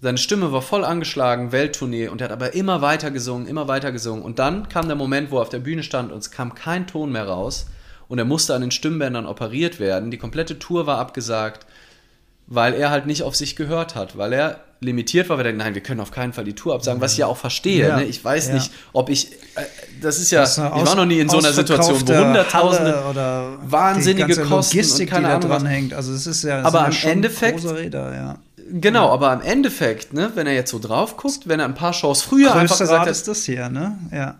seine Stimme war voll angeschlagen, Welttournee, und er hat aber immer weiter gesungen, immer weiter gesungen. Und dann kam der Moment, wo er auf der Bühne stand und es kam kein Ton mehr raus. Und er musste an den Stimmbändern operiert werden. Die komplette Tour war abgesagt, weil er halt nicht auf sich gehört hat, weil er limitiert war, weil er nein, wir können auf keinen Fall die Tour absagen, was ich ja auch verstehe. Ja. Ne? Ich weiß ja. nicht, ob ich, äh, das ist ja, das ist ich war noch nie in so einer Situation, wo Hunderttausende oder wahnsinnige Kosten Logistik, und keine die Ahnung dran hängt. Also es ist ja, aber am Endeffekt, Räder, ja. Genau, aber am Endeffekt, ne, wenn er jetzt so drauf guckt, wenn er ein paar Shows früher Größte einfach gesagt hat, ist das hier, ne? Ja.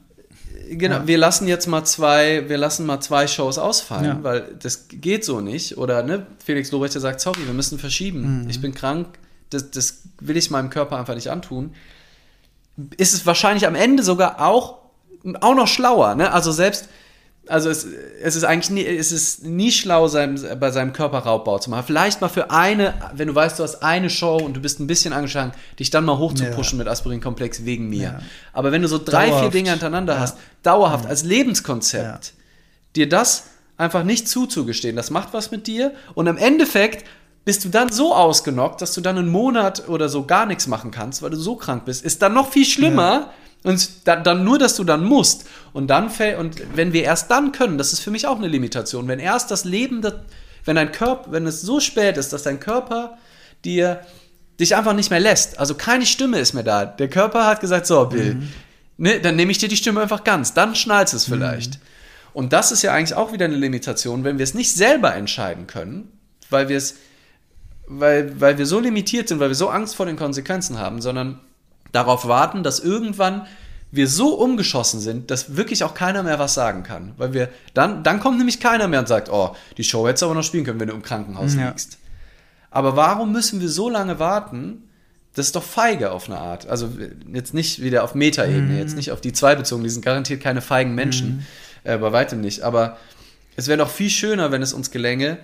Genau, ja. wir lassen jetzt mal zwei, wir lassen mal zwei Shows ausfallen, ja. weil das geht so nicht. Oder ne, Felix Lobrecht sagt, sorry, wir müssen verschieben. Mhm. Ich bin krank, das, das will ich meinem Körper einfach nicht antun, ist es wahrscheinlich am Ende sogar auch, auch noch schlauer. Ne? Also selbst, also es, es ist eigentlich nie, es ist nie schlau, sein, bei seinem Körper Raubbau zu machen. Vielleicht mal für eine, wenn du weißt, du hast eine Show und du bist ein bisschen angeschlagen, dich dann mal hochzupushen ja. mit Aspirinkomplex wegen mir. Ja. Aber wenn du so drei, dauerhaft. vier Dinge hintereinander ja. hast, dauerhaft als Lebenskonzept, dir das einfach nicht zuzugestehen, das macht was mit dir und im Endeffekt bist du dann so ausgenockt, dass du dann einen Monat oder so gar nichts machen kannst, weil du so krank bist, ist dann noch viel schlimmer. Ja. Und dann, dann, nur, dass du dann musst. Und dann und wenn wir erst dann können, das ist für mich auch eine Limitation. Wenn erst das Leben, wenn dein Körper, wenn es so spät ist, dass dein Körper dir dich einfach nicht mehr lässt, also keine Stimme ist mehr da. Der Körper hat gesagt, so Bill, mhm. ne, dann nehme ich dir die Stimme einfach ganz. Dann schnallst es vielleicht. Mhm. Und das ist ja eigentlich auch wieder eine Limitation, wenn wir es nicht selber entscheiden können, weil wir es weil, weil wir so limitiert sind, weil wir so Angst vor den Konsequenzen haben, sondern darauf warten, dass irgendwann wir so umgeschossen sind, dass wirklich auch keiner mehr was sagen kann. Weil wir, dann, dann kommt nämlich keiner mehr und sagt, oh, die Show hättest du aber noch spielen können, wenn du im Krankenhaus Ja. liegst. Aber warum müssen wir so lange warten? Das ist doch feige auf eine Art. Also jetzt nicht wieder auf Metaebene, jetzt nicht auf die zwei bezogen, die sind garantiert keine feigen Menschen, äh, bei weitem nicht. Aber es wäre doch viel schöner, wenn es uns gelänge,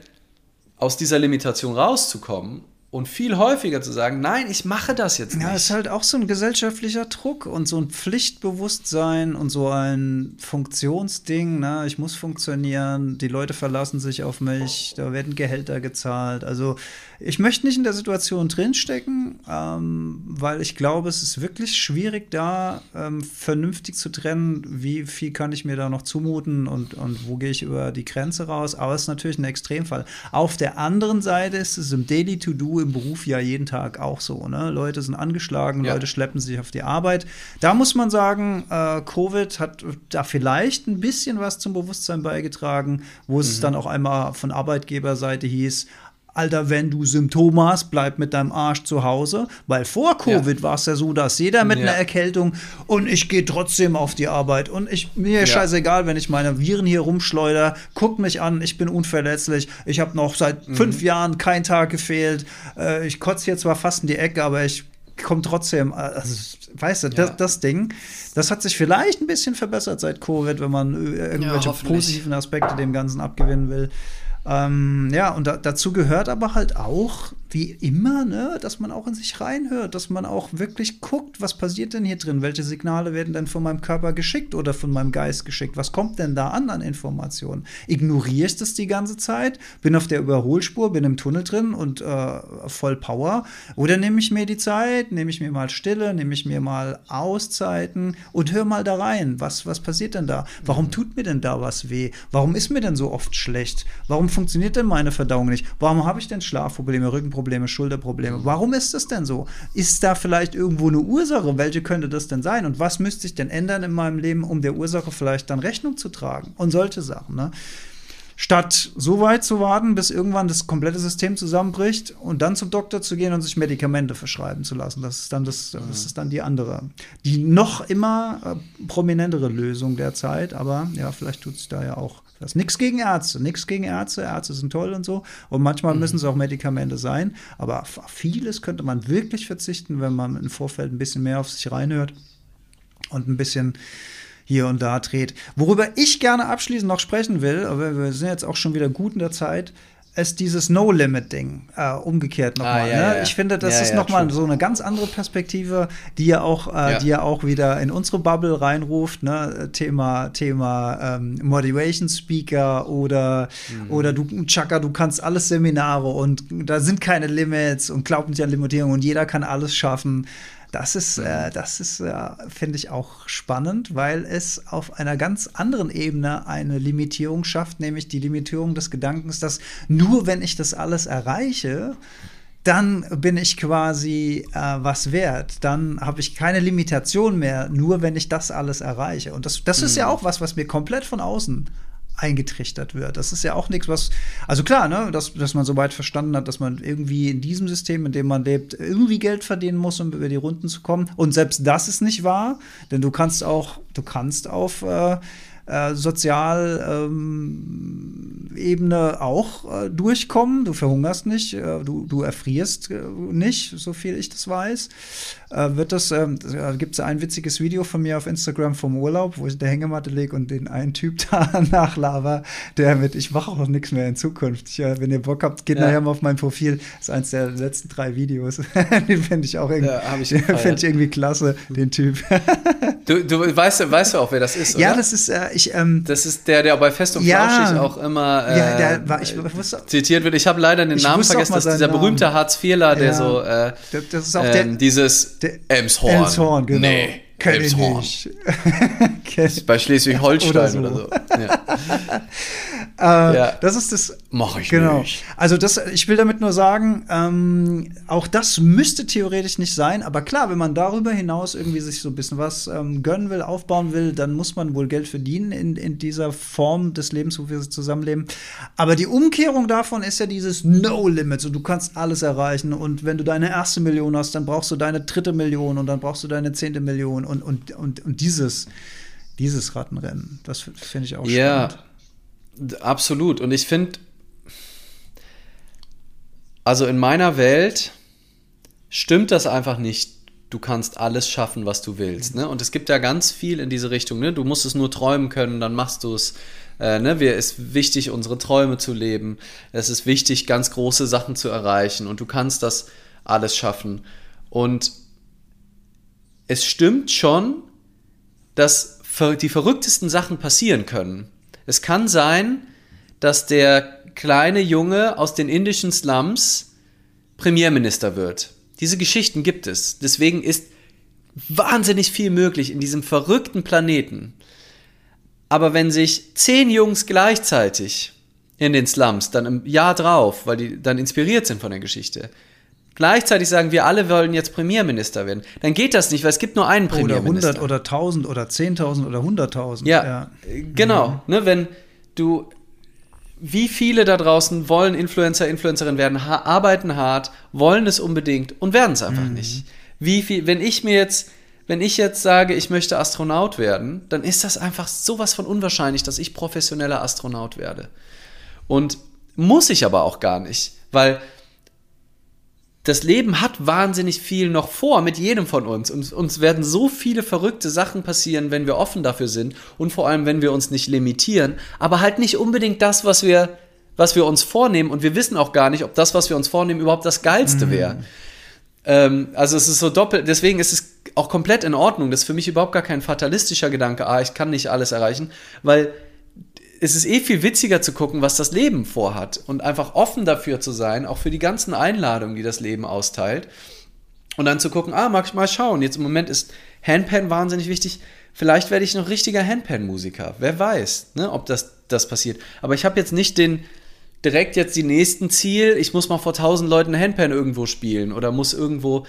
aus dieser Limitation rauszukommen und viel häufiger zu sagen, nein, ich mache das jetzt nicht. Ja, ist halt auch so ein gesellschaftlicher Druck und so ein Pflichtbewusstsein und so ein Funktionsding. Ne? Ich muss funktionieren, die Leute verlassen sich auf mich, da werden Gehälter gezahlt. Also ich möchte nicht in der Situation drinstecken, ähm, weil ich glaube, es ist wirklich schwierig, da ähm, vernünftig zu trennen, wie viel kann ich mir da noch zumuten und, und wo gehe ich über die Grenze raus. Aber es ist natürlich ein Extremfall. Auf der anderen Seite ist es im Daily To-Do im Beruf ja jeden Tag auch so. Ne? Leute sind angeschlagen, Ja. Leute schleppen sich auf die Arbeit. Da muss man sagen, äh, Covid hat da vielleicht ein bisschen was zum Bewusstsein beigetragen, wo es dann auch einmal von Arbeitgeberseite hieß, Alter, wenn du Symptome hast, bleib mit deinem Arsch zu Hause. Weil vor Covid war es ja so, dass jeder mit Ja. einer Erkältung und ich gehe trotzdem auf die Arbeit und ich mir ist Ja. scheißegal, wenn ich meine Viren hier rumschleuder, guckt mich an, ich bin unverletzlich, ich habe noch seit Mhm. fünf Jahren kein Tag gefehlt, äh, ich kotze hier zwar fast in die Ecke, aber ich komme trotzdem, äh, also, weißt du, Ja. das, das Ding, das hat sich vielleicht ein bisschen verbessert seit Covid, wenn man äh, irgendwelche positiven Aspekte dem Ganzen abgewinnen will. Ähm, ja, und da, dazu gehört aber halt auch, wie immer, ne, dass man auch in sich reinhört, dass man auch wirklich guckt, was passiert denn hier drin, welche Signale werden denn von meinem Körper geschickt oder von meinem Geist geschickt, was kommt denn da an an Informationen? Ignoriere ich das die ganze Zeit, bin auf der Überholspur, bin im Tunnel drin und äh, voll Power oder nehme ich mir die Zeit, nehme ich mir mal Stille, nehme ich mir mal Auszeiten und hör mal da rein, was, was passiert denn da? Warum tut mir denn da was weh? Warum ist mir denn so oft schlecht? Warum funktioniert denn meine Verdauung nicht? Warum habe ich denn Schlafprobleme, Rückenprobleme, Schulterprobleme? Warum ist das denn so? Ist da vielleicht irgendwo eine Ursache? Welche könnte das denn sein? Und was müsste ich denn ändern in meinem Leben, um der Ursache vielleicht dann Rechnung zu tragen? Und solche Sachen, ne? Statt so weit zu warten, bis irgendwann das komplette System zusammenbricht und dann zum Doktor zu gehen und sich Medikamente verschreiben zu lassen. Das ist dann, das, das ist dann die andere, die noch immer äh, prominentere Lösung der Zeit. Aber ja, vielleicht tut sich da ja auch was. Nichts gegen Ärzte, nichts gegen Ärzte. Ärzte sind toll und so. Und manchmal müssen es auch Medikamente sein. Aber auf vieles könnte man wirklich verzichten, wenn man im Vorfeld ein bisschen mehr auf sich reinhört und ein bisschen hier und da dreht. Worüber ich gerne abschließend noch sprechen will, aber wir sind jetzt auch schon wieder gut in der Zeit, ist dieses No-Limit-Ding äh, umgekehrt nochmal. Ah, ja, ne? ja, ja. Ich finde, das ist ja, nochmal so eine ganz andere Perspektive, die ja auch, äh, die ja auch wieder in unsere Bubble reinruft. Ne? Thema, Thema ähm, Motivation Speaker oder, Mhm. oder du, Chaka, du kannst alles Seminare und da sind keine Limits und glaub nicht an Limitierung und jeder kann alles schaffen. Das ist, äh, das ist, äh, finde ich auch spannend, weil es auf einer ganz anderen Ebene eine Limitierung schafft, nämlich die Limitierung des Gedankens, dass nur wenn ich das alles erreiche, dann bin ich quasi äh, was wert. Dann habe ich keine Limitation mehr, nur wenn ich das alles erreiche. Und das, das ist ja auch was, was mir komplett von außen eingetrichtert wird. Das ist ja auch nichts, was, also klar, ne, dass, dass man so weit verstanden hat, dass man irgendwie in diesem System, in dem man lebt, irgendwie Geld verdienen muss, um über die Runden zu kommen. Und selbst das ist nicht wahr, denn du kannst auch, du kannst auf äh, äh, Sozialebene auch äh, durchkommen. Du verhungerst nicht, äh, du, du erfrierst äh, nicht, so viel ich das weiß. Äh, wird das, ähm, da gibt es ein witziges Video von mir auf Instagram vom Urlaub, wo ich in der Hängematte lege und den einen Typ da nachlaber, der mit, ich mache auch nichts mehr in Zukunft. Ich, äh, wenn ihr Bock habt, geht Ja. nachher mal auf mein Profil. Das ist eins der letzten drei Videos. den finde ich auch irgendwie, Ja, ich ich irgendwie klasse, den Typ. Du, du weißt, weißt du auch, wer das ist, oder? ja, das ist, äh, ich, ähm, Das ist der, der bei Fest und Ja. Flauschig auch immer äh, ja, der war, ich wusste, zitiert wird. Ich habe leider den Namen vergessen. mal Das ist dieser Namen. berühmte Hartz-IVler, der so äh, das, das ist auch ähm, der, dieses der- Elmshorn. Elmshorn, genau. Nee, Kenn ich nicht. Bei Schleswig-Holstein Oder oder so. so. Ja. äh, ja. Das ist das. Mach ich genau. nicht. Also das, ich will damit nur sagen, ähm, auch das müsste theoretisch nicht sein. Aber klar, wenn man darüber hinaus irgendwie sich so ein bisschen was ähm, gönnen will, aufbauen will, dann muss man wohl Geld verdienen in, in dieser Form des Lebens, wo wir zusammenleben. Aber die Umkehrung davon ist ja dieses No Limit. So, du kannst alles erreichen. Und wenn du deine erste Million hast, dann brauchst du deine dritte Million und dann brauchst du deine zehnte Million und, und, und, und dieses dieses Rattenrennen. Das finde ich auch ja, spannend. Absolut. Und ich finde, also in meiner Welt stimmt das einfach nicht. Du kannst alles schaffen, was du willst. Ne? Und es gibt ja ganz viel in diese Richtung. Ne? Du musst es nur träumen können, dann machst du es. Äh, ne? Wir, es ist wichtig, unsere Träume zu leben. Es ist wichtig, ganz große Sachen zu erreichen. Und du kannst das alles schaffen. Und es stimmt schon, dass die verrücktesten Sachen passieren können. Es kann sein, dass der kleine Junge aus den indischen Slums Premierminister wird. Diese Geschichten gibt es. Deswegen ist wahnsinnig viel möglich in diesem verrückten Planeten. Aber wenn sich zehn Jungs gleichzeitig in den Slums dann im Jahr drauf, weil die dann inspiriert sind von der Geschichte, gleichzeitig sagen, wir alle wollen jetzt Premierminister werden, dann geht das nicht, weil es gibt nur einen Premierminister. Oder 100 oder 1000 oder 10.000 oder 100.000. Ja, ja, genau. Mhm. Ne, wenn du, wie viele da draußen wollen Influencer, Influencerin werden, ha arbeiten hart, wollen es unbedingt und werden es einfach mhm. nicht. Wie viel, wenn ich mir jetzt, wenn ich jetzt sage, ich möchte Astronaut werden, dann ist das einfach sowas von unwahrscheinlich, dass ich professioneller Astronaut werde. Und muss ich aber auch gar nicht, weil das Leben hat wahnsinnig viel noch vor mit jedem von uns. Und uns werden so viele verrückte Sachen passieren, wenn wir offen dafür sind und vor allem, wenn wir uns nicht limitieren, aber halt nicht unbedingt das, was wir, was wir uns vornehmen. Und wir wissen auch gar nicht, ob das, was wir uns vornehmen, überhaupt das Geilste mhm. wäre. Ähm, also es ist so doppelt, deswegen ist es auch komplett in Ordnung. Das ist für mich überhaupt gar kein fatalistischer Gedanke, ah, ich kann nicht alles erreichen, weil es ist eh viel witziger zu gucken, was das Leben vorhat und einfach offen dafür zu sein, auch für die ganzen Einladungen, die das Leben austeilt. Und dann zu gucken, ah, mag ich mal schauen. Jetzt im Moment ist Handpan wahnsinnig wichtig. Vielleicht werde ich noch richtiger Handpan-Musiker. Wer weiß, ne, ob das, das passiert. Aber ich habe jetzt nicht den direkt jetzt die nächsten Ziel, ich muss mal vor tausend Leuten Handpan irgendwo spielen oder muss irgendwo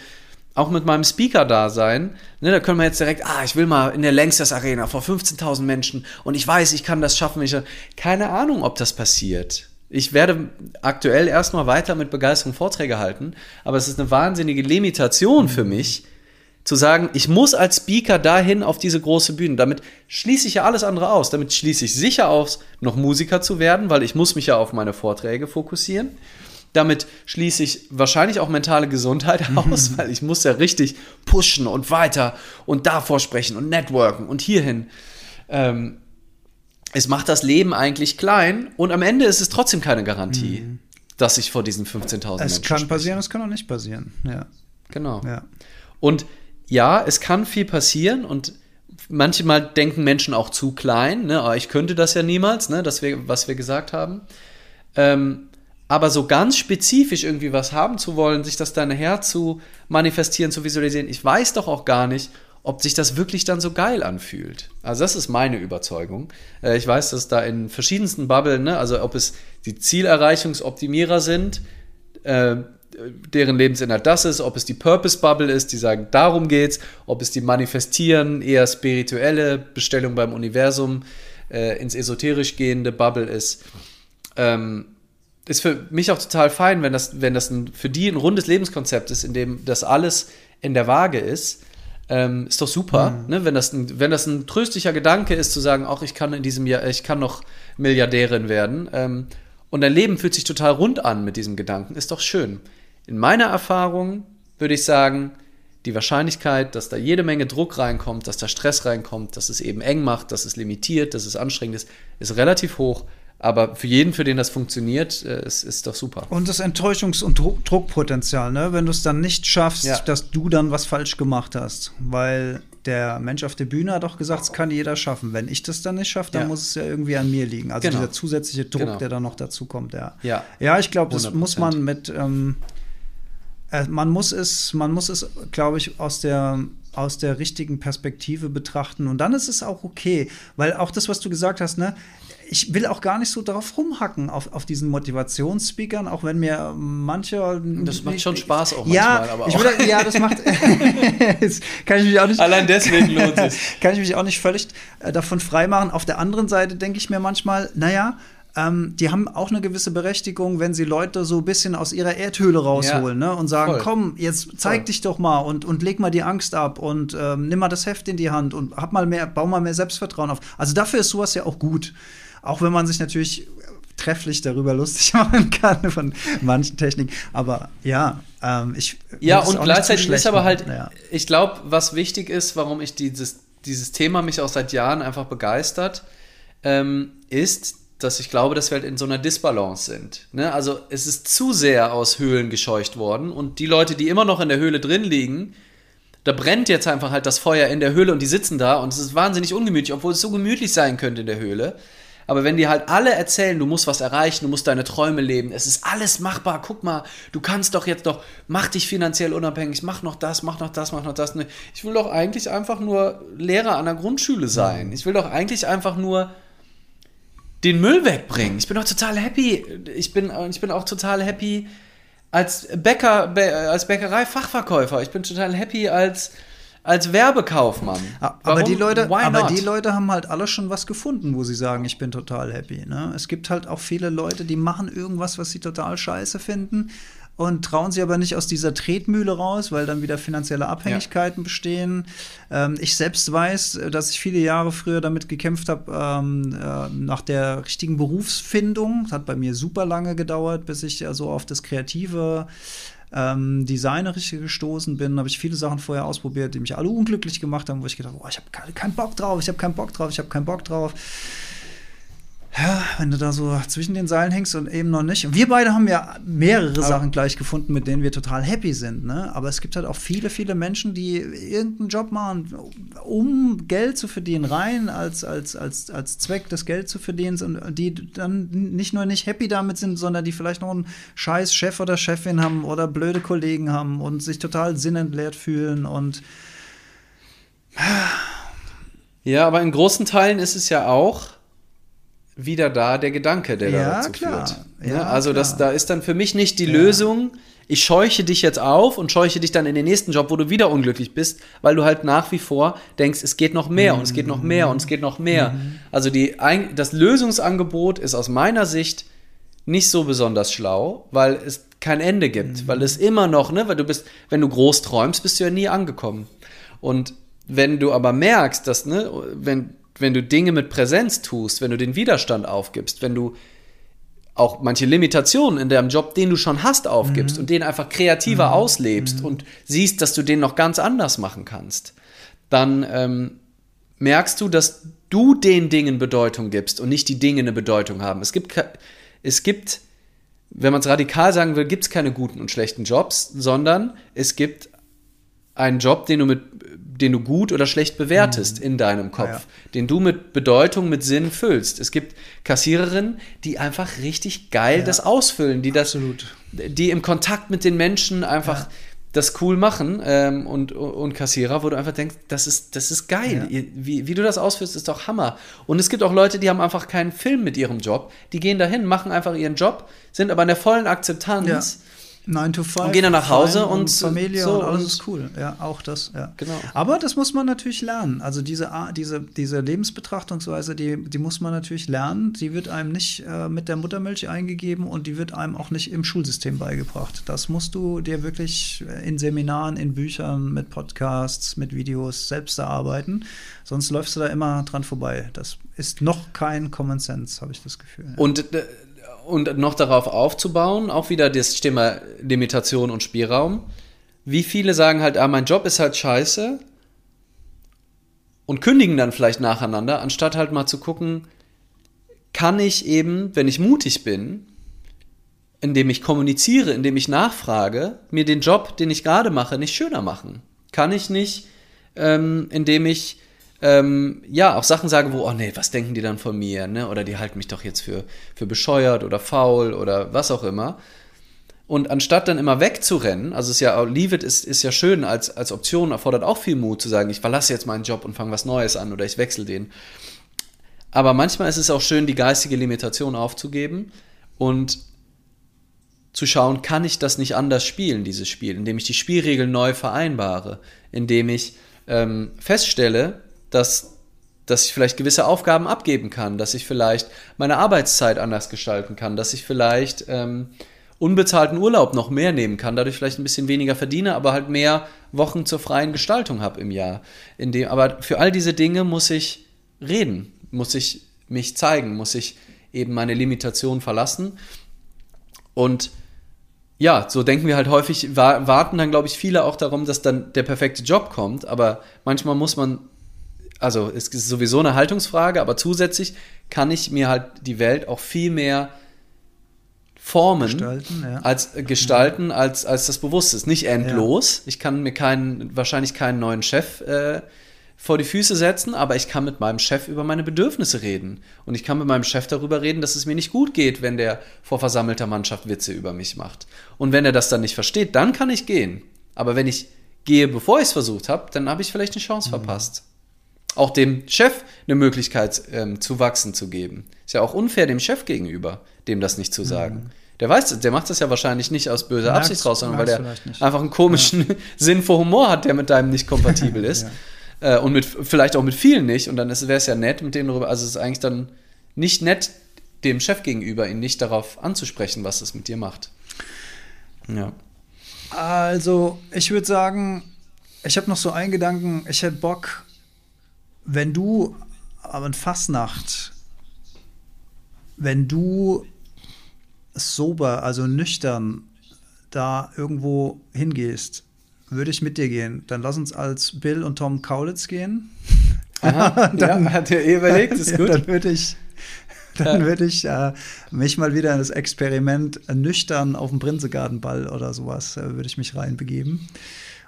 auch mit meinem Speaker da sein. Ne, da können wir jetzt direkt, ah, ich will mal in der Längstes Arena vor 15.000 Menschen und ich weiß, ich kann das schaffen. Ich, keine Ahnung, ob das passiert. Ich werde aktuell erstmal weiter mit Begeisterung Vorträge halten, aber es ist eine wahnsinnige Limitation für mich, zu sagen, ich muss als Speaker dahin auf diese große Bühne. Damit schließe ich ja alles andere aus. Damit schließe ich sicher aus, noch Musiker zu werden, weil ich muss mich ja auf meine Vorträge fokussieren. Damit schließe ich wahrscheinlich auch mentale Gesundheit aus, weil ich muss ja richtig pushen und weiter und davor sprechen und networken und hierhin. Ähm, es macht das Leben eigentlich klein und am Ende ist es trotzdem keine Garantie, mhm. dass ich vor diesen 15.000 Es kann passieren, es kann auch nicht passieren. Ja. Genau. Ja. Und ja, es kann viel passieren und manchmal denken Menschen auch zu klein. Ne? Aber ich könnte das ja niemals, ne? das wir, was wir gesagt haben. Ähm, aber so ganz spezifisch irgendwie was haben zu wollen, sich das dann her zu manifestieren, zu visualisieren, ich weiß doch auch gar nicht, ob sich das wirklich dann so geil anfühlt. Also das ist meine Überzeugung. Äh, ich weiß, dass da in verschiedensten Bubblen, ne, also ob es die Zielerreichungsoptimierer sind, äh, deren Lebensinhalt das ist, ob es die Purpose Bubble ist, die sagen, darum geht's, ob es die manifestieren, eher spirituelle Bestellung beim Universum, äh, ins esoterisch gehende Bubble ist. Ähm, ist für mich auch total fein, wenn das, wenn das ein, für die ein rundes Lebenskonzept ist, in dem das alles in der Waage ist. Ähm, ist doch super, mhm. ne? wenn, das ein, wenn das ein tröstlicher Gedanke ist, zu sagen, auch ich kann in diesem Jahr, ich kann noch Milliardärin werden. Ähm, und dein Leben fühlt sich total rund an mit diesem Gedanken, ist doch schön. In meiner Erfahrung würde ich sagen, die Wahrscheinlichkeit, dass da jede Menge Druck reinkommt, dass da Stress reinkommt, dass es eben eng macht, dass es limitiert, dass es anstrengend ist, ist relativ hoch. Aber für jeden, für den das funktioniert, äh, ist, ist doch super. Und das Enttäuschungs- und Druckpotenzial, ne? wenn du es dann nicht schaffst, ja. dass du dann was falsch gemacht hast. Weil der Mensch auf der Bühne hat doch gesagt, es kann jeder schaffen. Wenn ich das dann nicht schaffe, dann ja. muss es ja irgendwie an mir liegen. Also genau. dieser zusätzliche Druck, genau. der dann noch dazu kommt. Ja, ja. ja ich glaube, das 100%. muss man mit. Ähm, äh, man muss es, man muss es, glaube ich, aus der aus der richtigen Perspektive betrachten und dann ist es auch okay, weil auch das, was du gesagt hast, ne, ich will auch gar nicht so darauf rumhacken, auf, auf diesen Motivationsspeakern, auch wenn mir mancher. Das macht schon Spaß auch ja, manchmal, aber auch. will, ja, das macht. kann ich mich auch nicht. Allein deswegen lohnt es. kann ich mich auch nicht völlig äh, davon freimachen. Auf der anderen Seite denke ich mir manchmal, naja, ähm, die haben auch eine gewisse Berechtigung, wenn sie Leute so ein bisschen aus ihrer Erdhöhle rausholen Ja, ne? und sagen, voll. komm, jetzt zeig Voll. dich doch mal und, und leg mal die Angst ab und ähm, nimm mal das Heft in die Hand und hab mal mehr, bau mal mehr Selbstvertrauen auf. Also dafür ist sowas ja auch gut. Auch wenn man sich natürlich trefflich darüber lustig machen kann von manchen Techniken. Aber ja, ähm, ich Ja, und gleichzeitig ist aber halt. Ja. ich glaube, was wichtig ist, warum ich dieses, dieses Thema mich auch seit Jahren einfach begeistert, ähm, ist, dass ich glaube, dass wir halt in so einer Disbalance sind. Ne? Also es ist zu sehr aus Höhlen gescheucht worden und die Leute, die immer noch in der Höhle drin liegen, da brennt jetzt einfach halt das Feuer in der Höhle und die sitzen da und es ist wahnsinnig ungemütlich, obwohl es so gemütlich sein könnte in der Höhle. Aber wenn die halt alle erzählen, du musst was erreichen, du musst deine Träume leben, es ist alles machbar, guck mal, du kannst doch jetzt doch, mach dich finanziell unabhängig, mach noch das, mach noch das, mach noch das. Ich will doch eigentlich einfach nur Lehrer an der Grundschule sein. Ich will doch eigentlich einfach nur den Müll wegbringen. Ich bin doch total happy. Ich bin, ich bin auch total happy als Bäcker, Bä- als Bäckerei-Fachverkäufer. Ich bin total happy als, als Werbekaufmann. Aber Warum? die Leute, aber die Leute haben halt alle schon was gefunden, wo sie sagen, ich bin total happy. Ne? Es gibt halt auch viele Leute, die machen irgendwas, was sie total scheiße finden und trauen sie aber nicht aus dieser Tretmühle raus, weil dann wieder finanzielle Abhängigkeiten bestehen. Ähm, ich selbst weiß, äh, dass ich viele Jahre früher damit gekämpft habe, ähm, äh, nach der richtigen Berufsfindung. Das hat bei mir super lange gedauert, bis ich also auf das kreative ähm, Designerische gestoßen bin, habe ich viele Sachen vorher ausprobiert, die mich alle unglücklich gemacht haben, wo ich gedacht habe, ich habe keinen Bock drauf, ich habe keinen Bock drauf, ich habe keinen Bock drauf. Ja, wenn du da so zwischen den Seilen hängst und eben noch nicht. Und wir beide haben ja mehrere Sachen gleich gefunden, mit denen wir total happy sind. Ne? Aber es gibt halt auch viele, viele Menschen, die irgendeinen Job machen, um Geld zu verdienen, rein als, als, als, als Zweck des Geld zu verdienen und die dann nicht nur nicht happy damit sind, sondern die vielleicht noch einen scheiß Chef oder Chefin haben oder blöde Kollegen haben und sich total sinnentleert fühlen und Ja, aber in großen Teilen ist es ja auch wieder da der Gedanke, der Ja, da dazu klar. führt. Ja, Ja, also das, klar. da ist dann für mich nicht die Lösung, ich scheuche dich jetzt auf und scheuche dich dann in den nächsten Job, wo du wieder unglücklich bist, weil du halt nach wie vor denkst, es geht noch mehr und es geht noch mehr und es geht noch mehr. Also die, das Lösungsangebot ist aus meiner Sicht nicht so besonders schlau, weil es kein Ende gibt, weil es immer noch, ne, weil du bist, wenn du groß träumst, bist du ja nie angekommen. Und wenn du aber merkst, dass, ne, wenn, wenn du Dinge mit Präsenz tust, wenn du den Widerstand aufgibst, wenn du auch manche Limitationen in deinem Job, den du schon hast, aufgibst und den einfach kreativer auslebst und siehst, dass du den noch ganz anders machen kannst, dann ähm, merkst du, dass du den Dingen Bedeutung gibst und nicht die Dinge eine Bedeutung haben. Es gibt, es gibt wenn man es radikal sagen will, gibt es keine guten und schlechten Jobs, sondern es gibt einen Job, den du mit, den du gut oder schlecht bewertest in deinem Kopf, ja. den du mit Bedeutung, mit Sinn füllst. Es gibt Kassiererinnen, die einfach richtig geil das ausfüllen, die das, Absolut. die im Kontakt mit den Menschen einfach das cool machen ähm, und, und Kassierer, wo du einfach denkst, das ist, das ist geil. Ja. Wie, wie du das ausführst, ist doch Hammer. Und es gibt auch Leute, die haben einfach keinen Film mit ihrem Job. Die gehen dahin, machen einfach ihren Job, sind aber in der vollen Akzeptanz. Ja. 9 to 5. Und gehen dann nach Hause und Familie so und alles und- ist cool. Ja, auch das, ja. Genau. Aber das muss man natürlich lernen. Also diese, diese, diese Lebensbetrachtungsweise, die, die muss man natürlich lernen. Die wird einem nicht äh, mit der Muttermilch eingegeben und die wird einem auch nicht im Schulsystem beigebracht. Das musst du dir wirklich in Seminaren, in Büchern, mit Podcasts, mit Videos selbst erarbeiten. Sonst läufst du da immer dran vorbei. Das ist noch kein Common Sense, habe ich das Gefühl. Ja. Und, äh, und noch darauf aufzubauen, auch wieder das Thema Limitation und Spielraum. Wie viele sagen halt, ah, mein Job ist halt scheiße und kündigen dann vielleicht nacheinander, anstatt halt mal zu gucken, kann ich eben, wenn ich mutig bin, indem ich kommuniziere, indem ich nachfrage, mir den Job, den ich gerade mache, nicht schöner machen? Kann ich nicht, ähm, indem ich ähm, ja auch Sachen sage, wo, oh nee, was denken die dann von mir, ne? Oder die halten mich doch jetzt für, für bescheuert oder faul oder was auch immer. Und anstatt dann immer wegzurennen, also ist ja, Leave It ist, ist ja schön als, als Option, erfordert auch viel Mut zu sagen, ich verlasse jetzt meinen Job und fange was Neues an oder ich wechsle den. Aber manchmal ist es auch schön, die geistige Limitation aufzugeben und zu schauen, kann ich das nicht anders spielen, dieses Spiel, indem ich die Spielregeln neu vereinbare, indem ich ähm, feststelle, dass, dass ich vielleicht gewisse Aufgaben abgeben kann, dass ich vielleicht meine Arbeitszeit anders gestalten kann, dass ich vielleicht ähm, unbezahlten Urlaub noch mehr nehmen kann, dadurch vielleicht ein bisschen weniger verdiene, aber halt mehr Wochen zur freien Gestaltung habe im Jahr. In dem, aber für all diese Dinge muss ich reden, muss ich mich zeigen, muss ich eben meine Limitation verlassen. Und ja, so denken wir halt häufig, warten dann, glaube ich, viele auch darum, dass dann der perfekte Job kommt. Aber manchmal muss man, also es ist sowieso eine Haltungsfrage, aber zusätzlich kann ich mir halt die Welt auch viel mehr formen, gestalten, ja. als äh, gestalten, als, als das bewusst ist. Nicht endlos. Ja. Ich kann mir keinen, wahrscheinlich keinen neuen Chef äh, vor die Füße setzen, aber ich kann mit meinem Chef über meine Bedürfnisse reden. Und ich kann mit meinem Chef darüber reden, dass es mir nicht gut geht, wenn der vor versammelter Mannschaft Witze über mich macht. Und wenn er das dann nicht versteht, dann kann ich gehen. Aber wenn ich gehe, bevor ich es versucht habe, dann habe ich vielleicht eine Chance mhm. verpasst. Auch dem Chef eine Möglichkeit ähm, zu wachsen zu geben. Ist ja auch unfair dem Chef gegenüber, dem das nicht zu sagen. Mhm. Der weiß, der macht das ja wahrscheinlich nicht aus böser merkst, Absicht raus, sondern weil er einfach einen komischen ja. Sinn für Humor hat, der mit deinem nicht kompatibel ist. ja. Äh, und mit, vielleicht auch mit vielen nicht. Und dann wäre es ja nett, mit denen darüber. Also es ist eigentlich dann nicht nett, dem Chef gegenüber ihn nicht darauf anzusprechen, was es mit dir macht. Ja. Also, ich würde sagen, ich habe noch so einen Gedanken, ich hätte Bock, wenn du, aber in Fastnacht, wenn du sober, also nüchtern, da irgendwo hingehst würde ich mit dir gehen. Dann lass uns als Bill und Tom Kaulitz gehen. Aha, dann, ja, hat er eh überlegt, ist gut. dann würde ich, dann würde ich äh, mich mal wieder in das Experiment nüchtern auf dem Prinzegartenball oder sowas, äh, würde ich mich reinbegeben.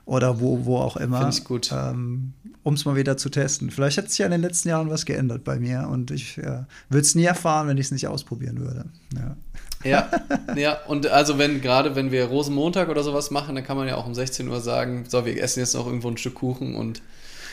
Oder wo, wo auch immer. Finde ich gut. Ähm, um es mal wieder zu testen. Vielleicht hat sich ja in den letzten Jahren was geändert bei mir und ich äh, würde es nie erfahren, wenn ich es nicht ausprobieren würde. Ja. Ja, ja, und also wenn, gerade wenn wir Rosenmontag oder sowas machen, dann kann man ja auch um 16 Uhr sagen, so, wir essen jetzt noch irgendwo ein Stück Kuchen und.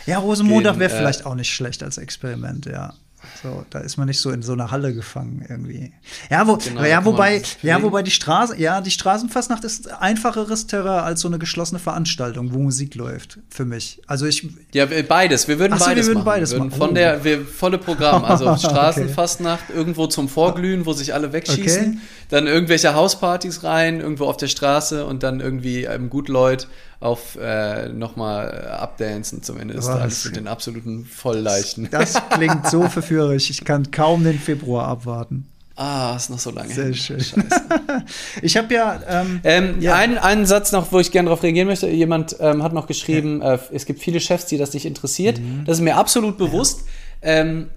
Ja, Rosenmontag wäre äh, vielleicht auch nicht schlecht als Experiment, ja. So, da ist man nicht so in so einer Halle gefangen irgendwie. Ja, wo, genau, ja wobei, ja, wobei die Straße, ja, die Straßenfastnacht ist einfacheres Terrain als so eine geschlossene Veranstaltung, wo Musik läuft, für mich. Also ich. Ja, beides. Wir würden so, beides wir würden machen. beides wir würden machen. Von der, wir, volle Programm. Also Straßenfastnacht, okay. irgendwo zum Vorglühen, wo sich alle wegschießen. Okay. Dann irgendwelche Hauspartys rein, irgendwo auf der Straße und dann irgendwie ähm, gut Leute auf äh, nochmal abdancen zumindest. Alles mit den absoluten Vollleichten. Das klingt so verführerisch. Ich kann kaum den Februar abwarten. Ah, ist noch so lange. Sehr schön. ich habe ja, ähm, ähm, ja. Einen, einen Satz noch, wo ich gerne darauf reagieren möchte. Jemand ähm, hat noch geschrieben, ja. äh, es gibt viele Chefs, die das nicht interessiert. Mhm. Das ist mir absolut bewusst. Ja. Ähm,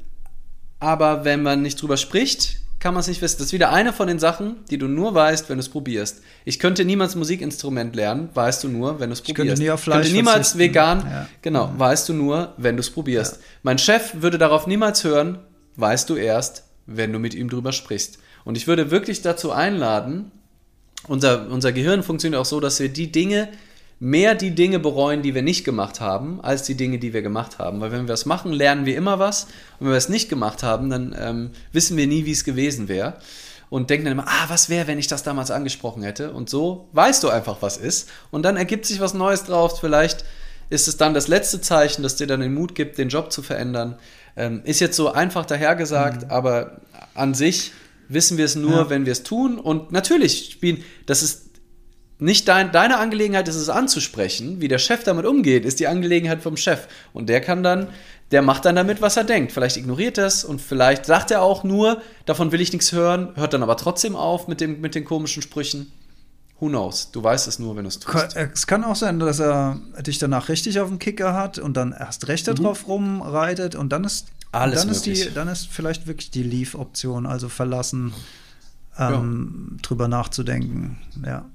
aber wenn man nicht drüber spricht, kann man es nicht wissen. Das ist wieder eine von den Sachen, die du nur weißt, wenn du es probierst. Ich könnte niemals Musikinstrument lernen, weißt du nur, wenn du es probierst. Ich könnte, nie auf Fleisch könnte niemals vegan, ja. genau, ja. weißt du nur, wenn du es probierst. Ja. Mein Chef würde darauf niemals hören, weißt du erst, wenn du mit ihm drüber sprichst. Und ich würde wirklich dazu einladen, unser, unser Gehirn funktioniert auch so, dass wir die Dinge, mehr die Dinge bereuen, die wir nicht gemacht haben, als die Dinge, die wir gemacht haben. Weil wenn wir es machen, lernen wir immer was. Und wenn wir es nicht gemacht haben, dann ähm, wissen wir nie, wie es gewesen wäre. Und denken dann immer, ah, was wäre, wenn ich das damals angesprochen hätte? Und so weißt du einfach, was ist. Und dann ergibt sich was Neues drauf. Vielleicht ist es dann das letzte Zeichen, das dir dann den Mut gibt, den Job zu verändern. Ähm, ist jetzt so einfach dahergesagt, mhm. aber an sich wissen wir es nur, ja. wenn wir es tun. Und natürlich spielen, das ist nicht dein, deine Angelegenheit ist es anzusprechen. Wie der Chef damit umgeht, ist die Angelegenheit vom Chef. Und der kann dann, der macht dann damit, was er denkt. Vielleicht ignoriert das und vielleicht sagt er auch nur, davon will ich nichts hören, hört dann aber trotzdem auf mit, dem, mit den komischen Sprüchen. Who knows? Du weißt es nur, wenn du es tust. Äh, es kann auch sein, dass er dich danach richtig auf dem Kicker hat und dann erst recht mhm. darauf rumreitet und dann ist, Alles dann, ist die, dann ist vielleicht wirklich die Leave-Option, also verlassen, ähm, ja. drüber nachzudenken. Ja.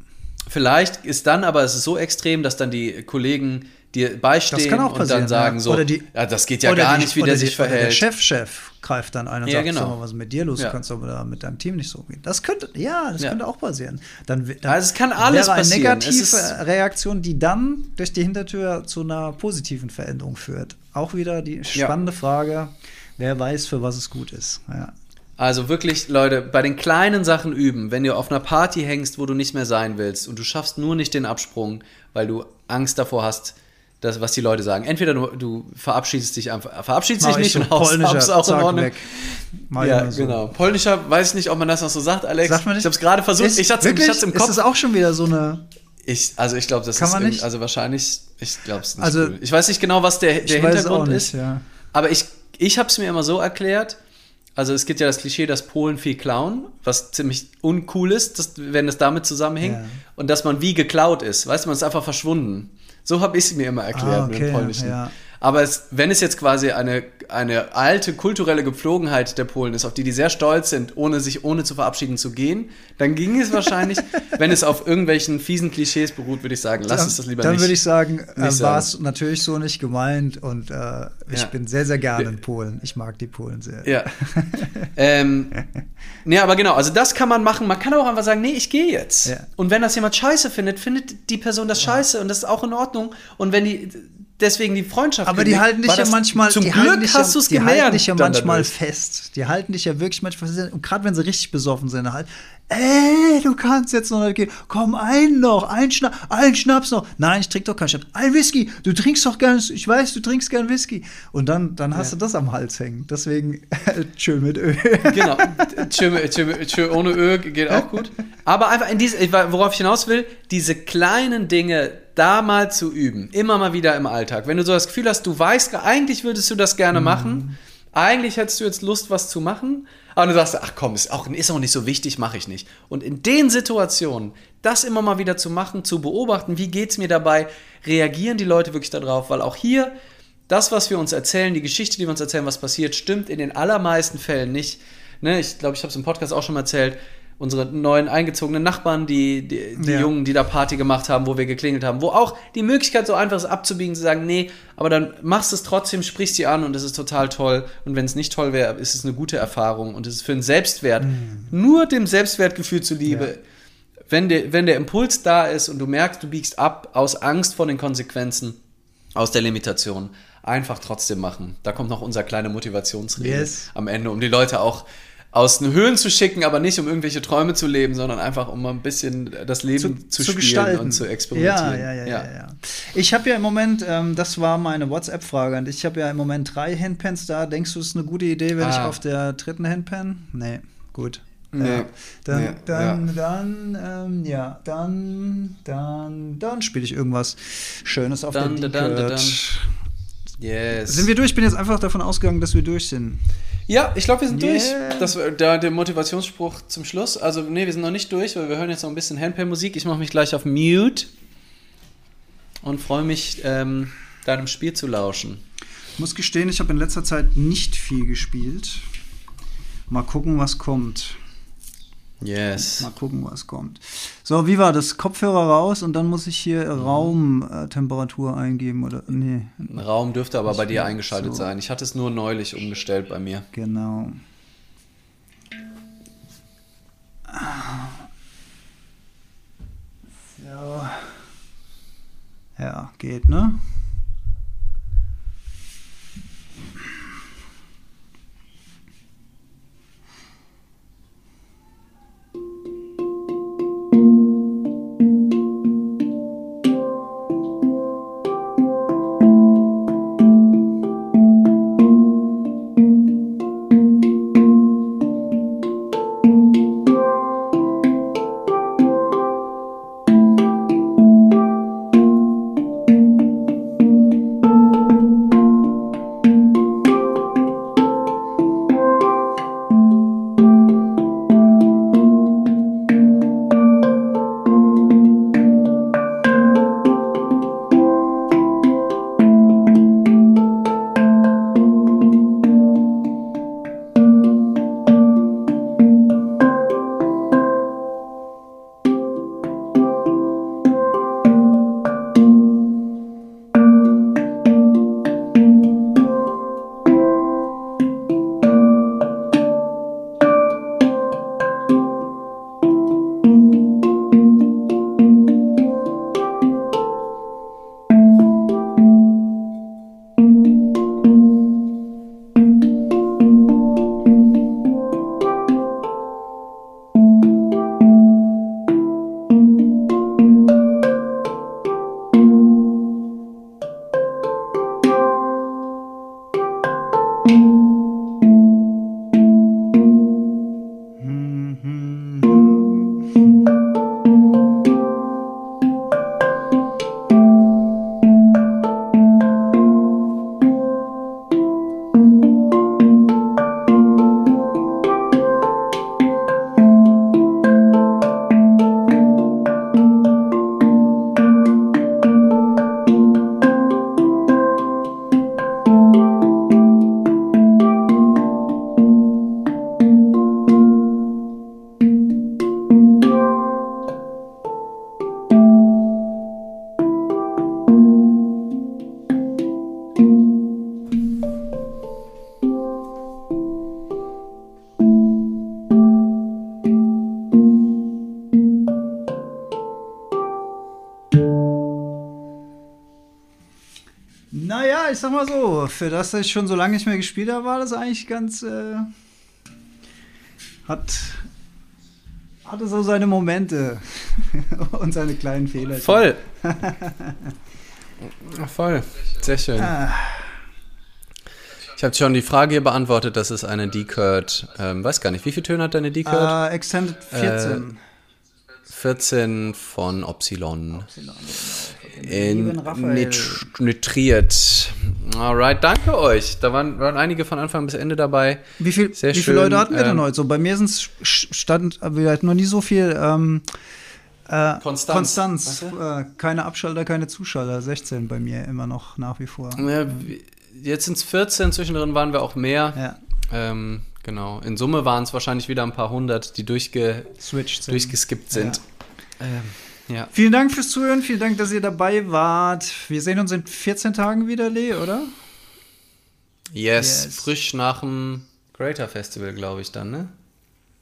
Vielleicht ist dann aber es ist so extrem, dass dann die Kollegen dir beistehen und dann sagen ja. so, die, ja, das geht ja gar die, nicht, wie der sich verhält. Der Chefchef greift dann ein und ja, sagt, genau. mal, was ist mit dir los? Ja. Du kannst aber mit deinem Team nicht so gehen. Das könnte, ja, das könnte auch passieren. Dann, dann also es kann alles wäre eine passieren. negative Reaktion, die dann durch die Hintertür zu einer positiven Veränderung führt. Auch wieder die spannende Frage, wer weiß, für was es gut ist. Ja. Also wirklich, Leute, bei den kleinen Sachen üben, wenn du auf einer Party hängst, wo du nicht mehr sein willst und du schaffst nur nicht den Absprung, weil du Angst davor hast, das, was die Leute sagen. Entweder du, du verabschiedest dich einfach, verabschiedest dich nicht so und haust auch in Ordnung. Ja, so. genau. Polnischer, weiß ich nicht, ob man das noch so sagt, Alex. Sagt man nicht? Ich habe es gerade versucht. Ist, ich hatte es im Ist Kopf. das auch schon wieder so eine. Ich, also ich glaube, das Kann ist man nicht? also wahrscheinlich, ich glaube es nicht. Also- cool. Ich weiß nicht genau, was der, der ich weiß Hintergrund auch nicht, ist, ja. aber ich, ich habe es mir immer so erklärt. Also es gibt ja das Klischee, dass Polen viel klauen, was ziemlich uncool ist, dass, wenn es damit zusammenhängt. Ja. Und dass man wie geklaut ist. Weißt du, man ist einfach verschwunden. So habe ich es mir immer erklärt Ah, mit okay, dem Polnischen. ja. Aber es, wenn es jetzt quasi eine, eine alte kulturelle Gepflogenheit der Polen ist, auf die die sehr stolz sind, ohne sich ohne zu verabschieden zu gehen, dann ging es wahrscheinlich, wenn es auf irgendwelchen fiesen Klischees beruht, würde ich sagen, lass uns das lieber Dann nicht. würde ich sagen, äh, war es natürlich so nicht gemeint und äh, ich Ja. bin sehr, sehr gerne in Polen. Ich mag die Polen sehr. Ja. ähm, nee, aber genau, also das kann man machen. Man kann auch einfach sagen, nee, ich gehe jetzt. Ja. Und wenn das jemand scheiße findet, findet die Person das scheiße und das ist auch in Ordnung. Und wenn die deswegen die Freundschaft Aber die kündigt, halten dich ja manchmal, Zum die Glück hast du es die gelernt. halten dich ja manchmal dadurch. fest. Die halten dich ja wirklich manchmal fest. Und gerade wenn sie richtig besoffen sind, halt, ey, du kannst jetzt noch nicht gehen. Komm, ein noch, ein Schnaps, ein Schnaps noch. Nein, ich trinke doch keinen Schnaps. Ein Whisky. Du trinkst doch gern, ich weiß, du trinkst gern Whisky. Und dann, dann hast Ja. du das am Hals hängen. Deswegen, schön mit Öl. Genau. Tschö, tschö, tschö, ohne Ö geht auch gut. Aber einfach in diese, worauf ich hinaus will, diese kleinen Dinge da mal zu üben. Immer mal wieder im Alltag. Wenn du so das Gefühl hast, du weißt, eigentlich würdest du das gerne machen. Eigentlich hättest du jetzt Lust, was zu machen. Aber du sagst, ach komm, ist auch, ist auch nicht so wichtig, mache ich nicht. Und in den Situationen, das immer mal wieder zu machen, zu beobachten, wie geht's mir dabei, reagieren die Leute wirklich darauf, weil auch hier das, was wir uns erzählen, die Geschichte, die wir uns erzählen, was passiert, stimmt in den allermeisten Fällen nicht. Ne, ich glaube, ich habe es im Podcast auch schon mal erzählt. Unsere neuen eingezogenen Nachbarn, die, die, die Ja. Jungen, die da Party gemacht haben, wo wir geklingelt haben, wo auch die Möglichkeit so einfach ist, abzubiegen, zu sagen, nee, aber dann machst du es trotzdem, sprichst sie an und es ist total toll. Und wenn es nicht toll wäre, ist es eine gute Erfahrung und es ist für einen Selbstwert, nur dem Selbstwertgefühl zuliebe, Ja. wenn, der, wenn der Impuls da ist und du merkst, du biegst ab aus Angst vor den Konsequenzen, aus der Limitation, einfach trotzdem machen. Da kommt noch unser kleiner Motivationsrede Yes. am Ende, um die Leute auch aus den Höhlen zu schicken, aber nicht um irgendwelche Träume zu leben, sondern einfach um mal ein bisschen das Leben zu, spielen und zu experimentieren. Ja, ja, ja, ja. ja. Ich habe ja im Moment, ähm, das war meine WhatsApp-Frage, und ich habe ja im Moment drei Handpans da. Denkst du, es ist eine gute Idee, wenn ich Ah. auf der dritten Handpan? Nee, gut. Nee, Ja. Dann, nee, dann, dann, ähm, ja, dann, dann, dann spiele ich irgendwas Schönes auf Dann, der Dickert. Yes. Sind wir durch? Ich bin jetzt einfach davon ausgegangen, dass wir durch sind. Ja, ich glaube, wir sind Yeah. durch. Das war da der Motivationsspruch zum Schluss. Also, nee, wir sind noch nicht durch, weil wir hören jetzt noch ein bisschen Handpan-Musik. Ich mache mich gleich auf Mute und freue mich, ähm, deinem Spiel zu lauschen. Ich muss gestehen, ich habe in letzter Zeit nicht viel gespielt. Mal gucken, was kommt. Yes. Mal gucken, was kommt. So, wie war das? Kopfhörer raus und dann muss ich hier Raumtemperatur eingeben oder nee, Raum dürfte aber bei dir So. eingeschaltet sein. Ich hatte es nur neulich umgestellt bei mir. genau. So. Ja, geht, ne? Für das ich schon so lange nicht mehr gespielt habe, war das eigentlich ganz. Äh, hat. Hatte so seine Momente und seine kleinen Fehler. Voll. Voll. Sehr schön. Ah, Ich habe schon die Frage hier beantwortet, das ist eine D-Curd. Ähm, weiß gar nicht, wie viele Töne hat deine D-Curd? äh, Extended 14. 14 von Opsilon. Lieben In Raphael. nit nitriert. Alright, danke euch. Da waren, waren einige von Anfang bis Ende dabei. Wie, viel, Sehr wie schön, viele Leute hatten wir denn ähm, heute? So, bei mir sind es stand, wir hatten noch nie so viel. Ähm, äh, Konstanz. Konstanz. Äh, keine Abschalter, keine Zuschalter. 16 bei mir immer noch nach wie vor. Ja, jetzt sind es 14, zwischendrin waren wir auch mehr. Ja, Ähm, genau. In Summe waren es wahrscheinlich wieder ein paar hundert, die durchge switched. sind. durchgeskippt sind. Ähm, ja. Vielen Dank fürs Zuhören, vielen Dank, dass ihr dabei wart. Wir sehen uns in 14 Tagen wieder, Lee, oder? Yes, Yes. frisch nach dem Greater Festival, glaube ich dann, ne?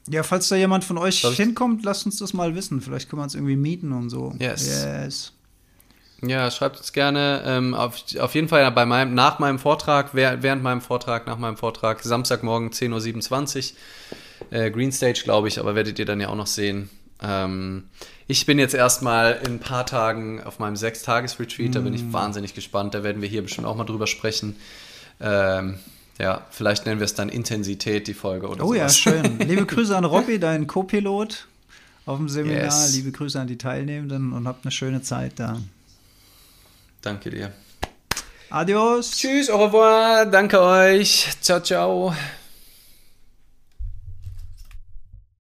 Ja, falls da jemand von euch Soll hinkommt, lasst uns das mal wissen. Vielleicht können wir uns irgendwie mieten und so. Yes. Yes. Ja, schreibt uns gerne. Ähm, auf, auf jeden Fall bei meinem, nach meinem Vortrag, während meinem Vortrag, nach meinem Vortrag, Samstagmorgen 10.27 Uhr. Äh, Green Stage, glaube ich, aber werdet ihr dann ja auch noch sehen. Ähm, ich bin jetzt erstmal in ein paar Tagen auf meinem Sechstages-Retreat, da bin ich wahnsinnig gespannt. Da werden wir hier bestimmt auch mal drüber sprechen. Ähm, ja, vielleicht nennen wir es dann Intensität, die Folge oder Oh ja, sowas. schön. Liebe Grüße an Robby, deinen Co-Pilot auf dem Seminar. Yes. Liebe Grüße an die Teilnehmenden und habt eine schöne Zeit da. Danke dir. Adios. Tschüss, au revoir, danke euch. Ciao, ciao.